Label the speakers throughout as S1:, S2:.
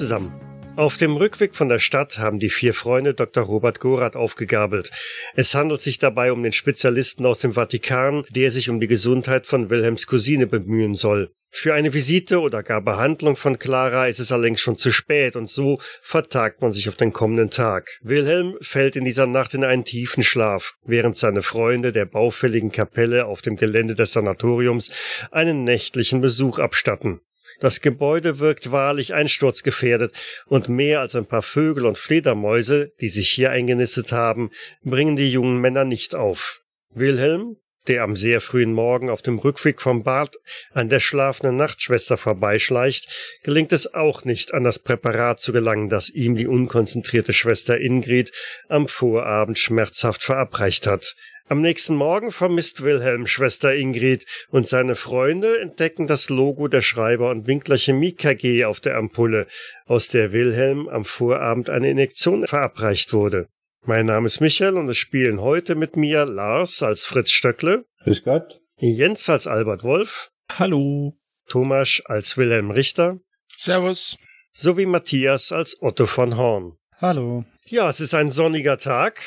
S1: zusammen. Auf dem Rückweg von der Stadt haben die vier Freunde Dr. Robert Gorath aufgegabelt. Es handelt sich dabei um den Spezialisten aus dem Vatikan, der sich um die Gesundheit von Wilhelms Cousine bemühen soll. Für eine Visite oder gar Behandlung von Clara ist es allerdings schon zu spät und so vertagt man sich auf den kommenden Tag. Wilhelm fällt in dieser Nacht in einen tiefen Schlaf, während seine Freunde der baufälligen Kapelle auf dem Gelände des Sanatoriums einen nächtlichen Besuch abstatten. Das Gebäude wirkt wahrlich einsturzgefährdet, und mehr als ein paar Vögel und Fledermäuse, die sich hier eingenistet haben, bringen die jungen Männer nicht auf. Wilhelm, der am sehr frühen Morgen auf dem Rückweg vom Bad an der schlafenden Nachtschwester vorbeischleicht, gelingt es auch nicht, an das Präparat zu gelangen, das ihm die unkonzentrierte Schwester Ingrid am Vorabend schmerzhaft verabreicht hat. Am nächsten Morgen vermisst Wilhelm Schwester Ingrid und seine Freunde entdecken das Logo der Schreiber und Winkler Chemie KG auf der Ampulle, aus der Wilhelm am Vorabend eine Injektion verabreicht wurde. Mein Name ist Michael und es spielen heute mit mir Lars als Fritz Stöckle.
S2: Grüß Gott.
S1: Jens als Albert Wolf.
S3: Hallo.
S1: Thomas als Wilhelm Richter.
S4: Servus.
S1: Sowie Matthias als Otto von Horn.
S3: Hallo.
S1: Ja, es ist ein sonniger Tag.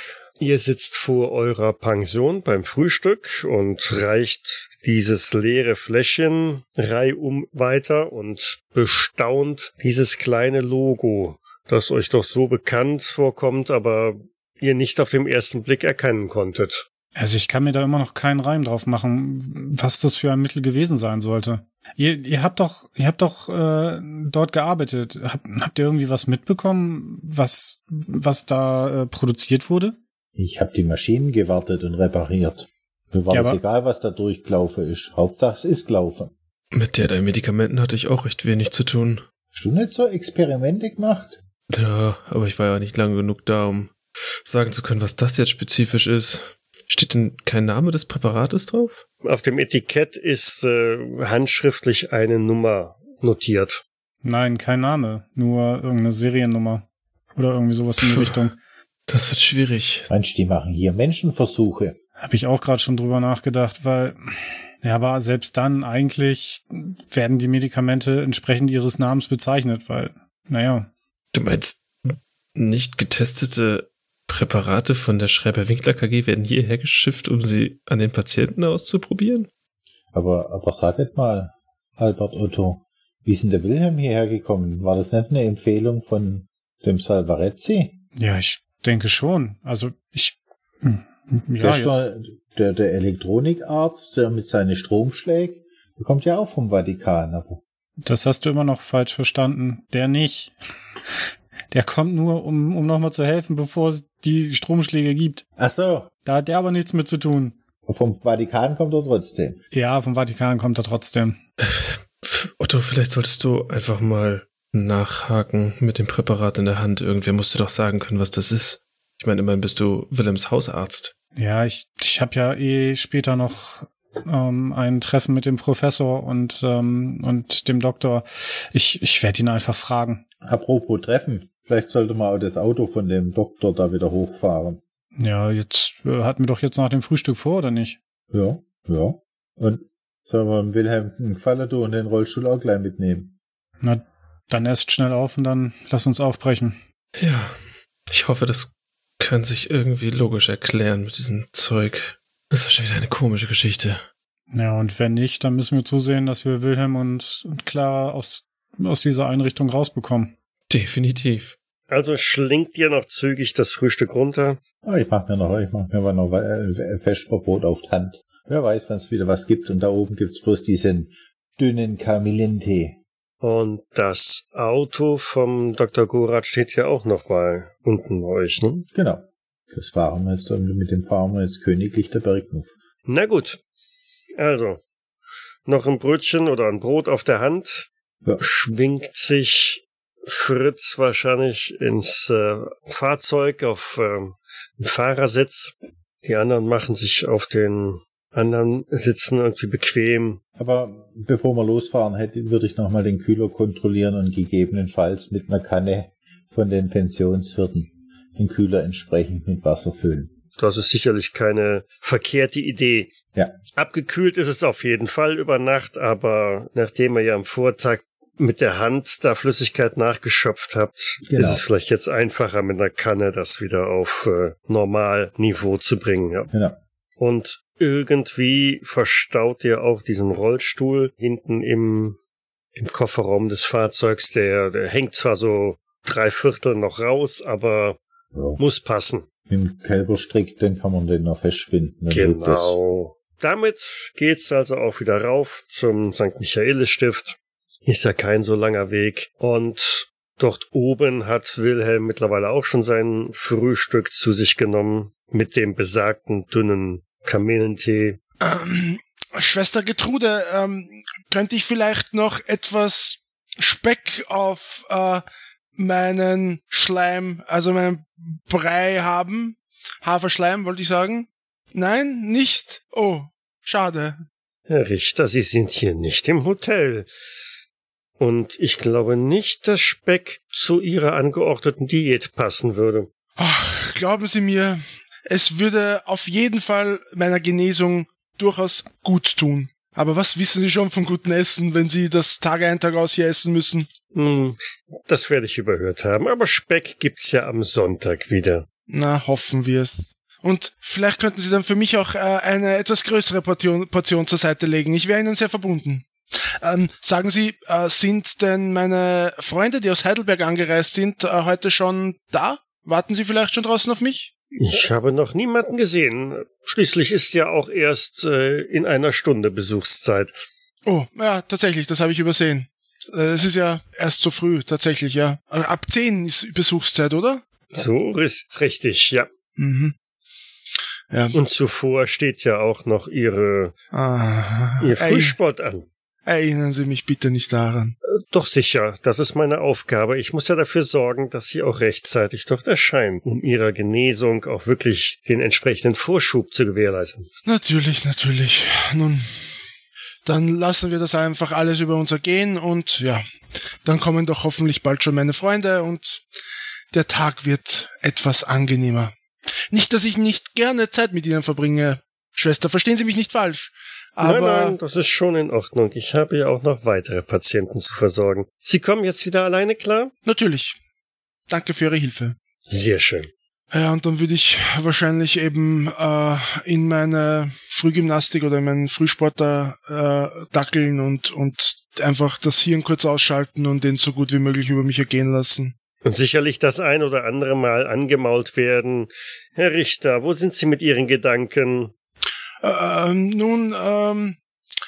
S1: Ihr sitzt vor eurer Pension beim Frühstück und reicht dieses leere Fläschchen reihum weiter und bestaunt dieses kleine Logo, das euch doch so bekannt vorkommt, aber ihr nicht auf den ersten Blick erkennen konntet.
S3: Also ich kann mir da immer noch keinen Reim drauf machen, was das für ein Mittel gewesen sein sollte. Ihr, ihr habt doch, ihr habt doch äh, dort gearbeitet. Hab, habt ihr irgendwie was mitbekommen, was was da äh, produziert wurde?
S2: Ich habe die Maschinen gewartet und repariert. Mir war ja, es egal, was da durchgelaufen ist. Hauptsache es ist gelaufen.
S4: Mit der deinen Medikamenten hatte ich auch recht wenig zu tun.
S2: Hast du nicht so Experimente gemacht?
S4: Ja, aber ich war ja nicht lange genug da, um sagen zu können, was das jetzt spezifisch ist. Steht denn kein Name des Präparates drauf?
S1: Auf dem Etikett ist äh, handschriftlich eine Nummer notiert.
S3: Nein, kein Name, nur irgendeine Seriennummer. Oder irgendwie sowas in die Richtung.
S4: Das wird schwierig.
S2: Meinst die machen hier Menschenversuche?
S3: Habe ich auch gerade schon drüber nachgedacht, weil ja, aber selbst dann eigentlich werden die Medikamente entsprechend ihres Namens bezeichnet, weil, naja.
S4: Du meinst, nicht getestete Präparate von der Schreiber-Winkler KG werden hierher geschifft, um sie an den Patienten auszuprobieren?
S2: Aber, aber sag jetzt mal, Albert Otto, wie ist denn der Wilhelm hierher gekommen? War das nicht eine Empfehlung von dem Salvarezzi?
S3: Ja, ich denke schon. Also ich. Hm,
S2: ja, der, der, der Elektronikarzt, der mit seinen Stromschlägen, der kommt ja auch vom Vatikan. Aber
S3: das hast du immer noch falsch verstanden. Der nicht. Der kommt nur, um, um nochmal zu helfen, bevor es die Stromschläge gibt.
S2: Ach so.
S3: Da hat der aber nichts mit zu tun.
S2: Vom Vatikan kommt er trotzdem.
S3: Ja, vom Vatikan kommt er trotzdem.
S4: Otto, vielleicht solltest du einfach mal nachhaken mit dem Präparat in der Hand. Irgendwer musste doch sagen können, was das ist. Ich meine, immerhin bist du Willems Hausarzt.
S3: Ja, ich, ich habe ja eh später noch ähm, ein Treffen mit dem Professor und, ähm, und dem Doktor. Ich, ich werde ihn einfach fragen.
S2: Apropos Treffen, vielleicht sollte man auch das Auto von dem Doktor da wieder hochfahren.
S3: Ja, jetzt äh, hatten wir doch jetzt nach dem Frühstück vor, oder nicht?
S2: Ja, ja. Und sollen wir Wilhelm einen Gefallen tun und den Rollstuhl auch gleich mitnehmen?
S3: Na, dann erst schnell auf und dann lass uns aufbrechen.
S4: Ja, ich hoffe, das kann sich irgendwie logisch erklären mit diesem Zeug. Das ist schon wieder eine komische Geschichte.
S3: Ja, und wenn nicht, dann müssen wir zusehen, dass wir Wilhelm und, und Clara aus, aus dieser Einrichtung rausbekommen.
S4: Definitiv.
S1: Also schlingt ihr noch zügig das Frühstück runter?
S2: Oh, ich mach mir noch, ich mach mir mal noch äh, Vesperbrot auf die Hand. Wer weiß, wenn es wieder was gibt. Und da oben gibt's bloß diesen dünnen Kamillentee.
S1: Und das Auto vom Dr. Gorat steht ja auch noch mal unten bei euch, ne?
S2: Genau. Das fahren wir jetzt, mit dem fahren wir jetzt königlich der Berghof.
S1: Na gut. Also, noch ein Brötchen oder ein Brot auf der Hand. Ja. Schwingt sich Fritz wahrscheinlich ins äh, Fahrzeug auf äh, Fahrersitz Die anderen machen sich auf den anderen Sitzen irgendwie bequem.
S2: Aber bevor wir losfahren, hätte, würde ich nochmal den Kühler kontrollieren und gegebenenfalls mit einer Kanne von den Pensionswirten den Kühler entsprechend mit Wasser füllen.
S1: Das ist sicherlich keine verkehrte Idee.
S2: Ja.
S1: Abgekühlt ist es auf jeden Fall über Nacht, aber nachdem ihr ja am Vortag mit der Hand da Flüssigkeit nachgeschöpft habt,
S2: Genau.
S1: ist es vielleicht jetzt einfacher mit einer Kanne das wieder auf äh, Normalniveau zu bringen. Ja.
S2: Genau.
S1: Und irgendwie verstaut ihr auch diesen Rollstuhl hinten im, im Kofferraum des Fahrzeugs. Der, der hängt zwar so drei Viertel noch raus, aber
S2: Ja.
S1: muss passen.
S2: Dem Kälberstrick, dann kann man den noch das-
S1: Genau. Damit geht's also auch wieder rauf zum St. Michaelis-Stift. Ist ja kein so langer Weg. Und dort oben hat Wilhelm mittlerweile auch schon sein Frühstück zu sich genommen mit dem besagten dünnen Kamillentee.
S5: Ähm, Schwester Getrude, ähm, könnte ich vielleicht noch etwas Speck auf äh, meinen Schleim, also meinen Brei haben? Haferschleim, wollte ich sagen? Nein, nicht? Oh, schade.
S1: Herr Richter, Sie sind hier nicht im Hotel. Und ich glaube nicht, dass Speck zu Ihrer angeordneten Diät passen würde.
S5: Ach, glauben Sie mir, es würde auf jeden Fall meiner Genesung durchaus gut tun. Aber was wissen Sie schon von gutem Essen, wenn Sie das Tag ein, Tag aus hier essen müssen?
S1: Hm, das werde ich überhört haben, aber Speck gibt's ja am Sonntag wieder.
S5: Na, hoffen wir es. Und vielleicht könnten Sie dann für mich auch äh, eine etwas größere Portion, Portion zur Seite legen. Ich wäre Ihnen sehr verbunden. Ähm, sagen Sie, äh, sind denn meine Freunde, die aus Heidelberg angereist sind, äh, heute schon da? Warten Sie vielleicht schon draußen auf mich?
S1: Ich habe noch niemanden gesehen. Schließlich ist ja auch erst äh, in einer Stunde Besuchszeit.
S5: Oh, ja, tatsächlich, das habe ich übersehen. Äh, es ist ja erst so früh, tatsächlich, ja. Ab 10 ist Besuchszeit, oder?
S1: So ist richtig, ja.
S5: Mhm. Ja.
S1: Und zuvor steht ja auch noch Ihre,
S5: Ah,
S1: Ihr Frühsport an.
S5: Erinnern Sie mich bitte nicht daran.
S1: Doch sicher, das ist meine Aufgabe. Ich muss ja dafür sorgen, dass Sie auch rechtzeitig dort erscheinen, um Ihrer Genesung auch wirklich den entsprechenden Vorschub zu gewährleisten.
S5: Natürlich, natürlich. Nun, dann lassen wir das einfach alles über uns ergehen und ja, dann kommen doch hoffentlich bald schon meine Freunde und der Tag wird etwas angenehmer. Nicht, dass ich nicht gerne Zeit mit Ihnen verbringe, Schwester, verstehen Sie mich nicht falsch. Aber
S1: nein, nein, das ist schon in Ordnung. Ich habe ja auch noch weitere Patienten zu versorgen. Sie kommen jetzt wieder alleine klar?
S5: natürlich. Danke für Ihre Hilfe.
S1: Sehr schön.
S5: Ja, und dann würde ich wahrscheinlich eben äh, in meine Frühgymnastik oder in meinen Frühsport da äh, dackeln und, und einfach das Hirn kurz ausschalten und den so gut wie möglich über mich ergehen lassen.
S1: Und sicherlich das ein oder andere Mal angemault werden. Herr Richter, wo sind Sie mit Ihren Gedanken?
S5: Ähm, nun, ähm,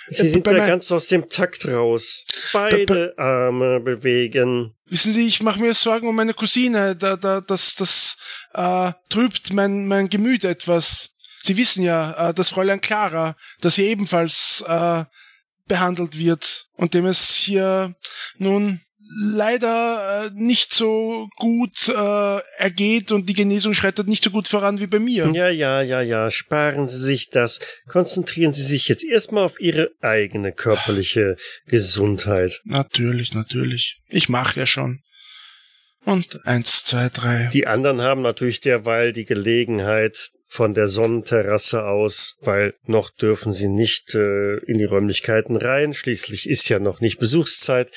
S1: Sie sind ja ganz aus dem Takt raus. Beide Arme bewegen.
S5: wissen Sie, ich mache mir Sorgen um meine Cousine. Da, da, das, das äh, trübt mein, mein Gemüt etwas. Sie wissen ja, äh, das Fräulein Clara, das hier ebenfalls äh, behandelt wird und dem es hier nun leider äh, nicht so gut äh, ergeht und die Genesung schreitet nicht so gut voran wie bei mir.
S1: Ja, ja, ja, ja. Sparen Sie sich das. Konzentrieren Sie sich jetzt erstmal auf Ihre eigene körperliche Gesundheit.
S5: Natürlich, natürlich. Ich mache ja schon. Und eins, zwei, drei.
S1: Die anderen haben natürlich derweil die Gelegenheit von der Sonnenterrasse aus, weil noch dürfen sie nicht äh, in die Räumlichkeiten rein. Schließlich ist ja noch nicht Besuchszeit.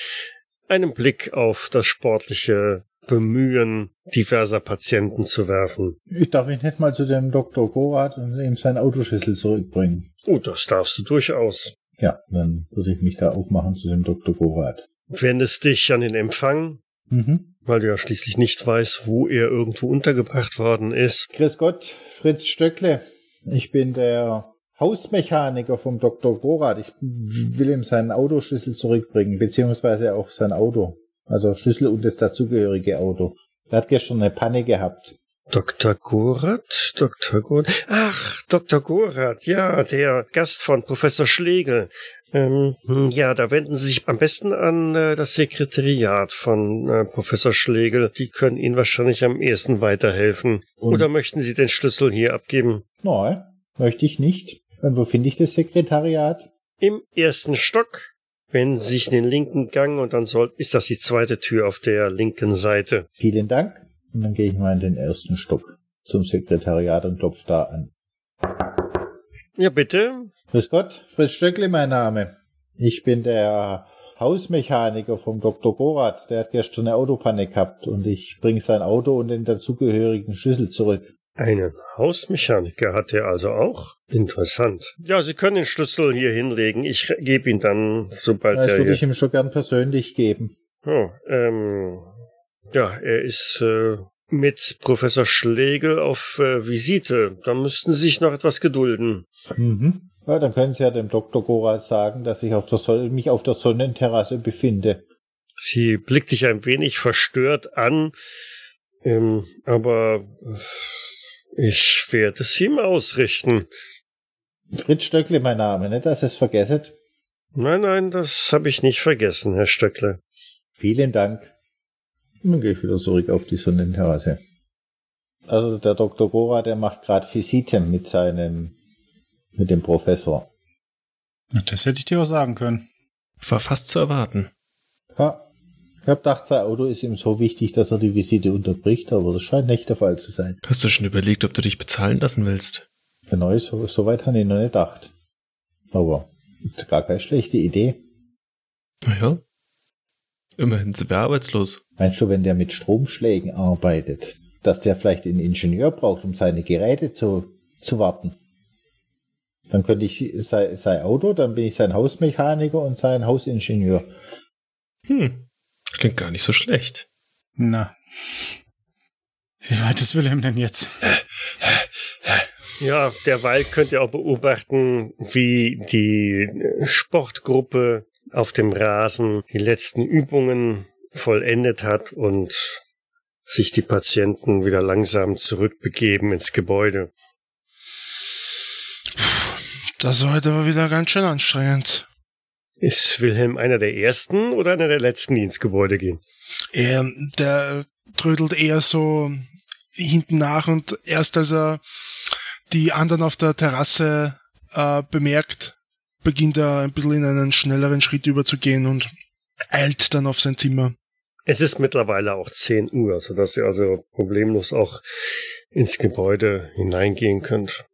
S1: Einen Blick auf das sportliche Bemühen diverser Patienten zu werfen.
S2: Ich darf ihn nicht mal zu dem Dr. Gorath und ihm seinen Autoschlüssel zurückbringen.
S1: Oh, das darfst du durchaus.
S2: Ja, dann würde ich mich da aufmachen zu dem Dr. Gorath.
S1: Wendest dich an den Empfang,
S2: Mhm.
S1: weil du ja schließlich nicht weißt, wo er irgendwo untergebracht worden ist.
S2: Grüß Gott, Fritz Stöckle. Ich bin der Hausmechaniker vom Dr. Gorath. Ich will ihm seinen Autoschlüssel zurückbringen, beziehungsweise auch sein Auto. Also Schlüssel und das dazugehörige Auto. Er hat gestern eine Panne gehabt.
S1: Dr. Gorath? Dr. Gorath? Ach, Dr. Gorath, ja, der Gast von Professor Schlegel. Ähm, hm, ja, da wenden Sie sich am besten an äh, das Sekretariat von äh, Professor Schlegel. Die können Ihnen wahrscheinlich am ehesten weiterhelfen.
S2: Und-
S1: Oder möchten Sie den Schlüssel hier abgeben?
S2: Nein, möchte ich nicht. Und wo finde ich das Sekretariat?
S1: Im ersten Stock. Wenn sich in den linken Gang und dann soll, ist das die zweite Tür auf der linken Seite.
S2: Vielen Dank. Und dann gehe ich mal in den ersten Stock zum Sekretariat und klopfe da an.
S1: Ja, bitte.
S2: Grüß Gott, Fritz Stöckle mein Name. Ich bin der Hausmechaniker vom Dr. Gorath. Der hat gestern eine Autopanne gehabt und ich bringe sein Auto und den dazugehörigen Schlüssel zurück.
S1: Einen Hausmechaniker hat er also auch? Interessant. Ja, Sie können den Schlüssel hier hinlegen. Ich gebe ihn dann, sobald
S2: Das
S1: er
S2: würde ich ihm schon gern persönlich geben.
S1: Oh, ähm... Ja, er ist äh, mit Professor Schlegel auf äh, Visite. Da müssten Sie sich noch etwas gedulden.
S2: Mhm. Ja, dann können Sie ja dem Dr. Gorath sagen, dass ich auf der Son mich auf der Sonnenterrasse befinde.
S1: Sie blickt dich ein wenig verstört an, ähm, aber äh, ich werde es ihm ausrichten.
S2: Fritz Stöckle mein Name, nicht, dass ihr es vergesset.
S1: Nein, nein, das habe ich nicht vergessen, Herr Stöckle.
S2: Vielen Dank. Und dann gehe ich wieder zurück auf die Sonnenterrasse. Also der Dr. Gorath, der macht gerade Visite mit seinem, mit dem Professor.
S3: Das hätte ich dir auch sagen können.
S4: War fast zu erwarten.
S2: Ja, ich hab gedacht, sein Auto ist ihm so wichtig, dass er die Visite unterbricht, aber das scheint nicht der Fall zu sein.
S4: Hast du schon überlegt, ob du dich bezahlen lassen willst?
S2: Genau, so, so weit habe ich noch nicht gedacht. Aber ist gar keine schlechte Idee.
S4: Naja. Immerhin sind wir arbeitslos.
S2: Meinst du, wenn der mit Stromschlägen arbeitet, dass der vielleicht einen Ingenieur braucht, um seine Geräte zu, zu warten? Dann könnte ich sein, sein Auto, dann bin ich sein Hausmechaniker und sein Hausingenieur.
S4: Hm. Klingt gar nicht so schlecht.
S3: Na. Wie weit ist Wilhelm denn jetzt?
S1: Ja, derweil könnt ihr auch beobachten, wie die Sportgruppe auf dem Rasen die letzten Übungen vollendet hat und sich die Patienten wieder langsam zurückbegeben ins Gebäude.
S5: Das war heute aber wieder ganz schön anstrengend.
S1: Ist Wilhelm einer der ersten oder einer der letzten, die ins Gebäude gehen?
S5: Er, der trödelt eher so hinten nach und erst als er die anderen auf der Terrasse äh, bemerkt, beginnt er ein bisschen in einen schnelleren Schritt überzugehen und eilt dann auf sein Zimmer.
S1: Es ist mittlerweile auch 10 Uhr, sodass ihr also problemlos auch ins Gebäude hineingehen könnt.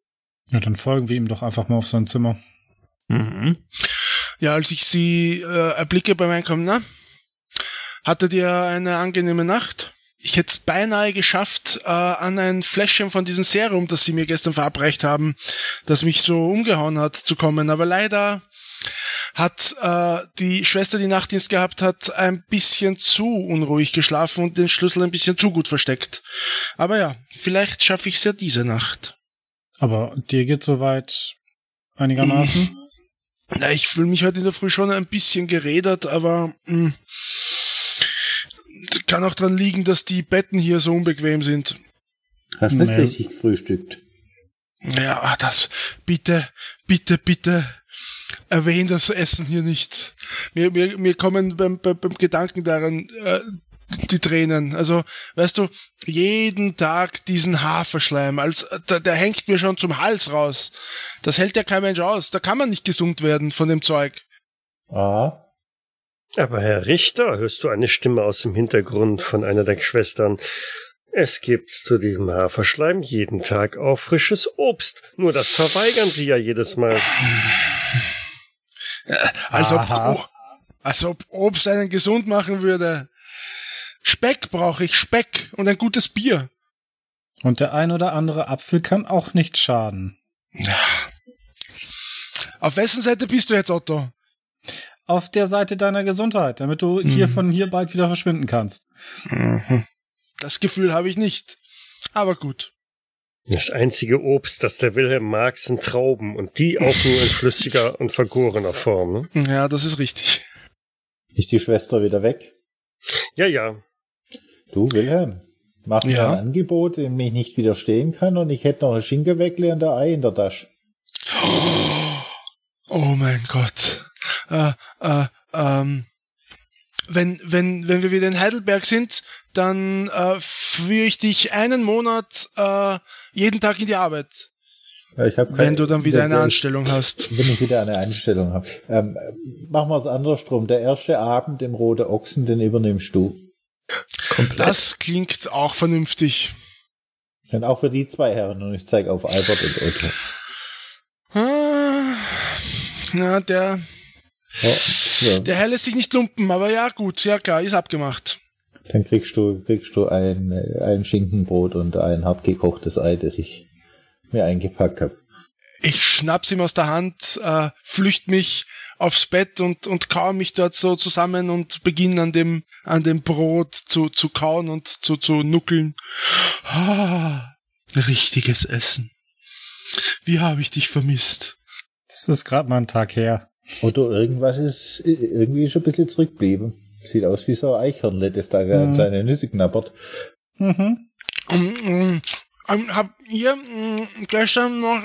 S3: Ja, dann folgen wir ihm doch einfach mal auf sein Zimmer.
S4: Mhm.
S5: Ja, als ich sie äh, erblicke beim Einkommen, na? Hattet ihr eine angenehme Nacht? Ich hätte es beinahe geschafft, äh, an ein Fläschchen von diesem Serum, das sie mir gestern verabreicht haben, das mich so umgehauen hat, zu kommen. Aber leider hat äh, die Schwester, die Nachtdienst gehabt hat, ein bisschen zu unruhig geschlafen und den Schlüssel ein bisschen zu gut versteckt. Aber ja, vielleicht schaffe ich es ja diese Nacht.
S3: Aber dir geht soweit einigermaßen?
S5: Na, ich fühle mich heute in der Früh schon ein bisschen gerädert, aber mh, kann auch dran liegen, dass die Betten hier so unbequem sind.
S2: Hast nicht
S3: Nee.
S2: richtig gefrühstückt.
S5: Ja, das, bitte, bitte, bitte, erwähn das Essen hier nicht. Mir, mir, mir kommen beim, beim, beim Gedanken daran äh, die Tränen. Also, weißt du, jeden Tag diesen Haferschleim, als der, der hängt mir schon zum Hals raus. Das hält ja kein Mensch aus. Da kann man nicht gesund werden von dem Zeug.
S2: Ah,
S1: Aber Herr Richter, hörst du eine Stimme aus dem Hintergrund von einer der Schwestern? Es gibt zu diesem Haferschleim jeden Tag auch frisches Obst. Nur das verweigern sie ja jedes Mal.
S5: Als ob, als ob Obst einen gesund machen würde. Speck brauche ich, Speck und ein gutes Bier.
S3: Und der ein oder andere Apfel kann auch nicht schaden.
S5: Auf wessen Seite bist du jetzt, Otto?
S3: Auf der Seite deiner Gesundheit, damit du hier von hier bald wieder verschwinden kannst.
S5: Das Gefühl habe ich nicht. Aber gut.
S1: Das einzige Obst, das der Wilhelm mag, sind Trauben und die auch nur in flüssiger und vergorener Form. Ne?
S5: Ja, das ist richtig.
S2: ist die Schwester wieder weg?
S1: Ja, ja.
S2: Du, Wilhelm, Mach mir
S5: Ja.
S2: ein Angebot, dem ich nicht widerstehen kann und ich hätte noch ein Schinkenweckle und ein Ei in der Tasche.
S5: Oh mein Gott. Äh, äh, ähm, wenn, wenn, wenn wir wieder in Heidelberg sind, dann äh, führe ich dich einen Monat äh, jeden Tag in die Arbeit,
S2: Ja, ich kein-
S5: wenn du dann wieder
S2: der-
S5: eine
S2: der-
S5: Anstellung hast.
S2: Wenn ich wieder eine Einstellung habe. Ähm, machen wir es andersrum. Der erste Abend im Rote Ochsen, den übernimmst du.
S4: Komplett.
S5: Das klingt auch vernünftig.
S2: Und auch für die zwei Herren. Und ich zeige auf Albert und Otto.
S5: Ah, Na, der,
S2: Ja, ja.
S5: der Herr lässt sich nicht lumpen, aber ja, gut, ja klar, ist abgemacht.
S2: Dann kriegst du, kriegst du ein, ein Schinkenbrot und ein hart gekochtes Ei, das ich mir eingepackt habe.
S5: Ich schnapp's ihm aus der Hand, äh, flücht mich aufs Bett und, und kau mich dort so zusammen und beginne an dem, an dem Brot zu, zu kauen und zu, zu nuckeln. Ah, richtiges Essen. Wie habe ich dich vermisst?
S3: Das ist gerade mal ein Tag her.
S2: Otto, irgendwas ist irgendwie schon ein bisschen zurückgeblieben. Sieht aus wie so ein Eichhörnle, das da an
S3: Mhm.
S2: seine Nüsse knabbert.
S3: Mhm.
S5: Ähm, ähm, ähm, habt ihr ähm, gestern noch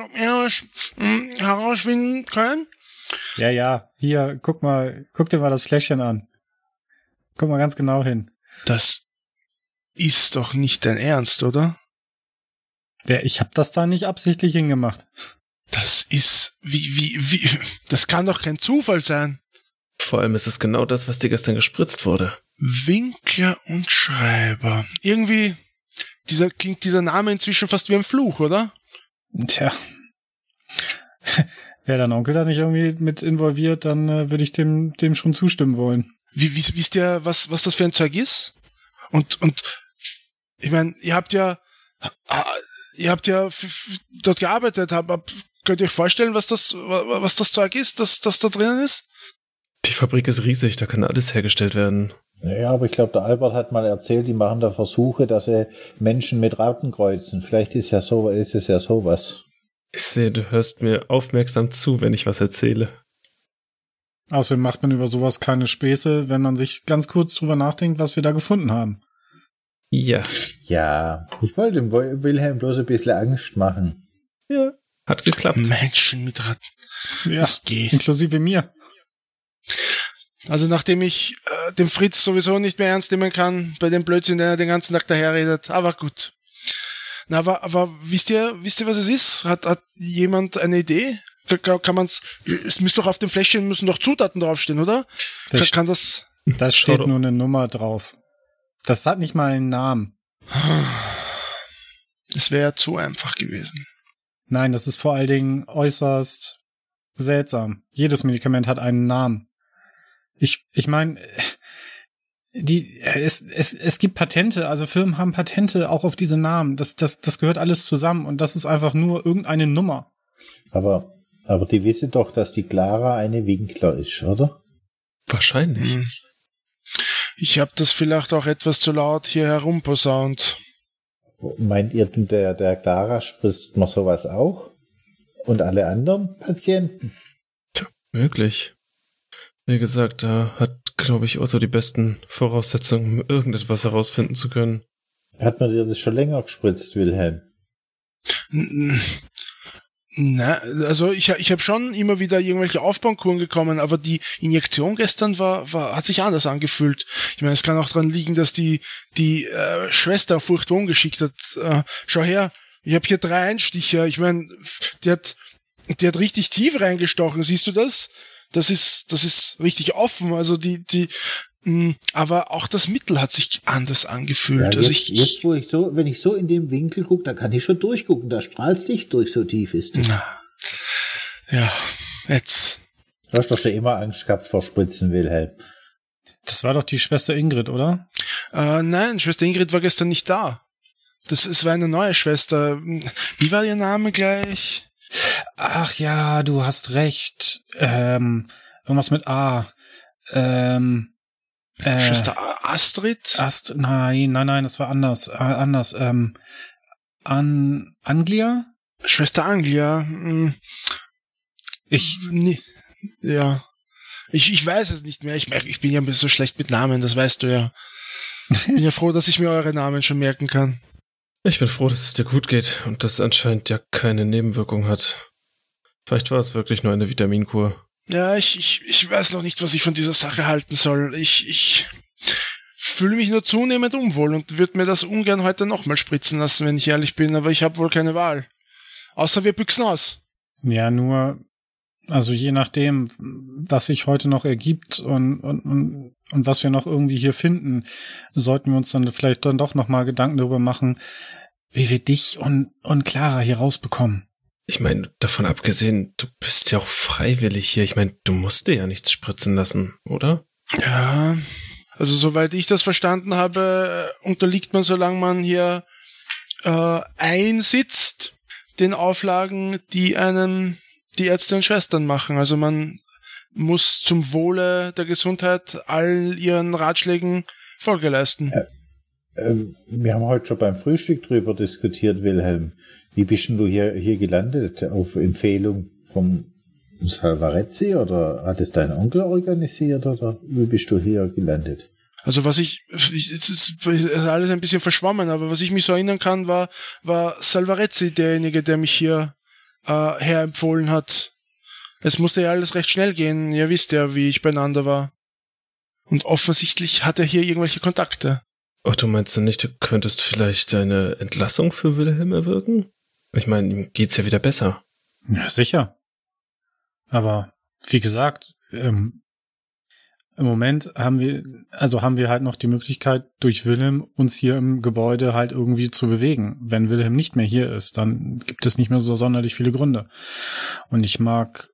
S5: herausfinden können?
S3: Ja, ja. Hier, guck mal, guck dir mal das Fläschchen an. Guck mal ganz genau hin.
S5: Das ist doch nicht dein Ernst, oder?
S3: Der, ich hab das da nicht absichtlich hingemacht.
S5: Das ist, wie, wie, wie, das kann doch kein Zufall sein.
S4: Vor allem ist es genau das, was dir gestern gespritzt wurde.
S5: Winkler und Schreiber. Irgendwie, dieser, klingt dieser Name inzwischen fast wie ein Fluch, oder?
S3: Tja. Wäre dein Onkel da nicht irgendwie mit involviert, dann äh, würde ich dem, dem schon zustimmen wollen.
S5: Wie, wie, wisst ihr, was, was das für ein Zeug ist? Und, und, ich meine, ihr habt ja, ihr habt ja f- f- dort gearbeitet, hab, hab, könnt ihr euch vorstellen, was das, wa- was das Zeug ist, das, das da drinnen ist?
S4: Die Fabrik ist riesig, da kann alles hergestellt werden.
S2: Ja, aber ich glaube, der Albert hat mal erzählt, die machen da Versuche, dass sie Menschen mit Rauten kreuzen. Vielleicht ist ja so, ist es ja sowas.
S4: Ich sehe, du hörst mir aufmerksam zu, wenn ich was erzähle.
S3: Außerdem macht man über sowas keine Späße, wenn man sich ganz kurz drüber nachdenkt, was wir da gefunden haben.
S4: Ja.
S2: Ja, ich wollte dem Wil- Wilhelm bloß ein bisschen Angst machen.
S4: Ja. Hat geklappt.
S5: Menschen mit Ratten.
S3: Ja,
S5: Das geht.
S3: inklusive mir.
S5: Also nachdem ich äh, den Fritz sowieso nicht mehr ernst nehmen kann, bei dem Blödsinn, der den ganzen Tag daherredet, aber gut. Na, aber, aber wisst ihr, wisst ihr, was es ist? Hat, hat jemand eine Idee? Kann, kann man's, es müsste doch auf dem Fläschchen müssen doch Zutaten draufstehen, oder? Kann,
S3: Das,
S5: kann das,
S3: da steht nur eine Nummer drauf. Das hat nicht mal einen Namen.
S5: es wäre zu einfach gewesen.
S3: Nein, das ist vor allen Dingen äußerst seltsam. Jedes Medikament hat einen Namen. Ich, ich meine, die, es, es, es gibt Patente, also Firmen haben Patente auch auf diese Namen. Das, das, das gehört alles zusammen und das ist einfach nur irgendeine Nummer.
S2: Aber, aber die wissen doch, dass die Clara eine Winkler ist, oder?
S4: Wahrscheinlich.
S5: Hm. Ich habe das vielleicht auch etwas zu laut hier herumposaunt.
S2: Meint ihr denn, der, der Clara spritzt man sowas auch? Und alle anderen Patienten?
S4: Möglich. Wie gesagt, da hat, glaube ich, Otto die besten Voraussetzungen, um irgendetwas herausfinden zu können.
S2: Hat man dir das schon länger gespritzt, Wilhelm?
S5: Na, also ich, ich habe schon immer wieder irgendwelche Aufbaukuren gekommen, aber die Injektion gestern war, war hat sich anders angefühlt. Ich meine, es kann auch dran liegen, dass die die äh, Schwester furchtbar umgeschickt hat. Äh, schau her, ich habe hier drei Einstiche. Ich meine, die hat die hat richtig tief reingestochen. Siehst du das? Das ist das ist richtig offen. Also die die mh, aber auch das Mittel hat sich anders angefühlt.
S2: Ja,
S5: also
S2: jetzt,
S5: ich,
S2: jetzt, wo ich so, wenn ich so in dem Winkel gucke, da kann ich schon durchgucken. Da strahlt's Licht durch, so tief ist es.
S5: ja, jetzt
S2: Du hast doch schon immer Angst gehabt vor Spritzen, Wilhelm.
S3: Das war doch die Schwester Ingrid, oder?
S5: Äh, nein, Schwester Ingrid war gestern nicht da. Das es war eine neue Schwester. Wie war ihr Name gleich?
S3: Ach ja, du hast recht. Ähm, irgendwas mit A. Ähm, äh,
S5: Schwester Astrid?
S3: Ast, nein, nein, nein, das war anders, äh, anders. Ähm, An Anglia?
S5: Schwester Anglia? Hm,
S3: Ich,
S5: nee, ja. Ich, ich weiß es nicht mehr. Ich merke, ich bin ja ein bisschen so schlecht mit Namen, das weißt du ja. Bin ja froh, dass ich mir eure Namen schon merken kann.
S4: Ich bin froh, dass es dir gut geht und das anscheinend ja keine Nebenwirkung hat. Vielleicht war es wirklich nur eine Vitaminkur.
S5: Ja, ich, ich, ich weiß noch nicht, was ich von dieser Sache halten soll. Ich, ich fühle mich nur zunehmend unwohl und würde mir das ungern heute nochmal spritzen lassen, wenn ich ehrlich bin, aber ich habe wohl keine Wahl. Außer wir büchsen aus.
S3: Ja, nur, also je nachdem, was sich heute noch ergibt und, und, und, und was wir noch irgendwie hier finden, sollten wir uns dann vielleicht dann doch nochmal Gedanken darüber machen, wie wir dich und, und Clara hier rausbekommen.
S4: Ich meine, davon abgesehen, du bist ja auch freiwillig hier. Ich meine, du musst dir ja nichts spritzen lassen, oder?
S5: Ja, also soweit ich das verstanden habe, unterliegt man, solange man hier äh, einsitzt, den Auflagen, die einen die Ärzte und Schwestern machen. Also man muss zum Wohle der Gesundheit all ihren Ratschlägen Folge leisten.
S2: Äh, äh, wir haben heute schon beim Frühstück drüber diskutiert, Wilhelm. Wie bist denn du hier, hier gelandet? Auf Empfehlung vom Salvarezzi oder hat es dein Onkel organisiert oder wie bist du hier gelandet?
S5: Also was ich, jetzt ist alles ein bisschen verschwommen, aber was ich mich so erinnern kann, war, war Salvarezzi derjenige, der mich hier äh, herempfohlen hat. Es musste ja alles recht schnell gehen. Ihr wisst ja, wie ich beieinander war. Und offensichtlich hat er hier irgendwelche Kontakte.
S4: Oh, du meinst du nicht, du könntest vielleicht eine Entlassung für Wilhelm erwirken? Ich meine, ihm geht's ja wieder besser.
S3: Ja, sicher. Aber wie gesagt, ähm, im Moment haben wir, also haben wir halt noch die Möglichkeit, durch Wilhelm uns hier im Gebäude halt irgendwie zu bewegen. Wenn Wilhelm nicht mehr hier ist, dann gibt es nicht mehr so sonderlich viele Gründe. Und ich mag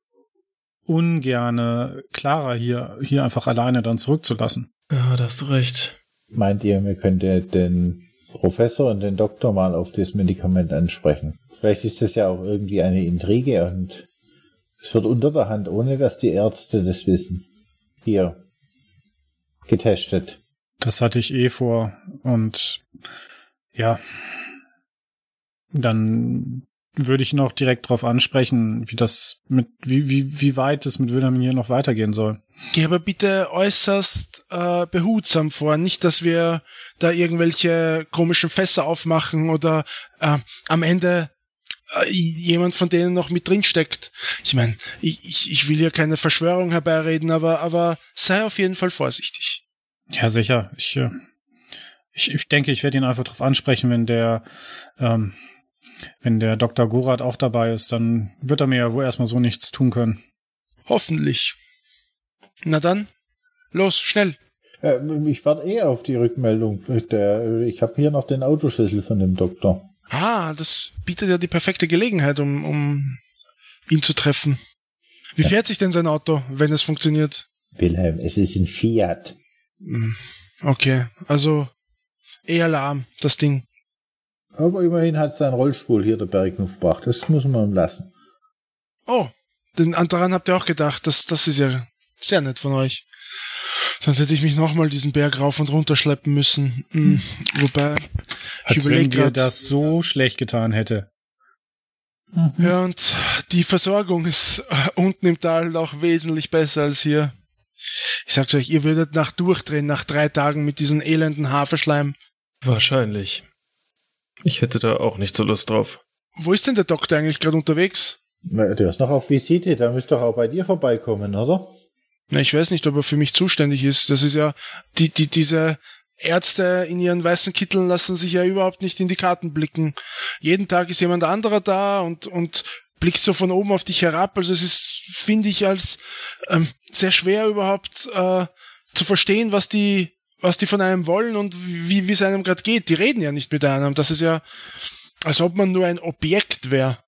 S3: ungerne Clara hier, hier einfach alleine dann zurückzulassen.
S4: Ja, da hast du recht.
S2: Meint ihr, wir könnten den Professor und den Doktor mal auf das Medikament ansprechen? Vielleicht ist das ja auch irgendwie eine Intrige und es wird unter der Hand, ohne dass die Ärzte das wissen. Hier, getestet.
S3: Das hatte ich eh vor und ja, dann würde ich noch direkt darauf ansprechen, wie das mit, wie, wie, wie weit es mit Wilhelm hier noch weitergehen soll.
S5: Geh aber bitte äußerst äh, behutsam vor, nicht, dass wir da irgendwelche komischen Fässer aufmachen oder äh, am Ende äh, jemand von denen noch mit drin steckt. Ich meine, ich, ich, ich will hier keine Verschwörung herbeireden, aber, aber sei auf jeden Fall vorsichtig.
S3: Ja, sicher. Ich, äh, ich, ich denke, ich werde ihn einfach darauf ansprechen, wenn der, ähm, wenn der Dr. Gorath auch dabei ist, dann wird er mir ja wohl erstmal so nichts tun können.
S5: Hoffentlich. Na dann, los, schnell.
S2: Äh, ich warte eh auf die Rückmeldung. Ich habe hier noch den Autoschlüssel von dem Doktor.
S5: Ah, das bietet ja die perfekte Gelegenheit, um, um ihn zu treffen. Wie fährt sich denn sein Auto, wenn es funktioniert?
S2: Wilhelm, es ist ein Fiat.
S5: Hm, okay, also eher lahm, das Ding.
S2: Aber immerhin hat es einen Rollspul hier der Bergnuff gebracht. Das muss man ihm lassen.
S5: Oh, denn daran habt ihr auch gedacht. Das, das ist ja sehr nett von euch. Sonst hätte ich mich nochmal diesen Berg rauf und runter schleppen müssen. Hm, wobei,
S3: Als ich wenn dir das so schlecht getan hätte.
S5: Ja, und die Versorgung ist äh, unten im Tal auch wesentlich besser als hier. Ich sag's euch, ihr würdet nach durchdrehen nach drei Tagen mit diesem elenden Haferschleim.
S4: Wahrscheinlich. Ich hätte da auch nicht so Lust drauf.
S5: Wo ist denn der Doktor eigentlich gerade unterwegs?
S2: Na, der ist noch auf Visite, der müsste doch auch bei dir vorbeikommen, oder?
S5: Na, ich weiß nicht, ob er für mich zuständig ist. Das ist ja, die, die, diese Ärzte in ihren weißen Kitteln lassen sich ja überhaupt nicht in die Karten blicken. Jeden Tag ist jemand anderer da und, und blickt so von oben auf dich herab. Also es ist, finde ich, als ähm, sehr schwer überhaupt äh, zu verstehen, was die, was die von einem wollen und wie, es einem gerade geht. Die reden ja nicht mit einem. Das ist ja, als ob man nur ein Objekt wäre.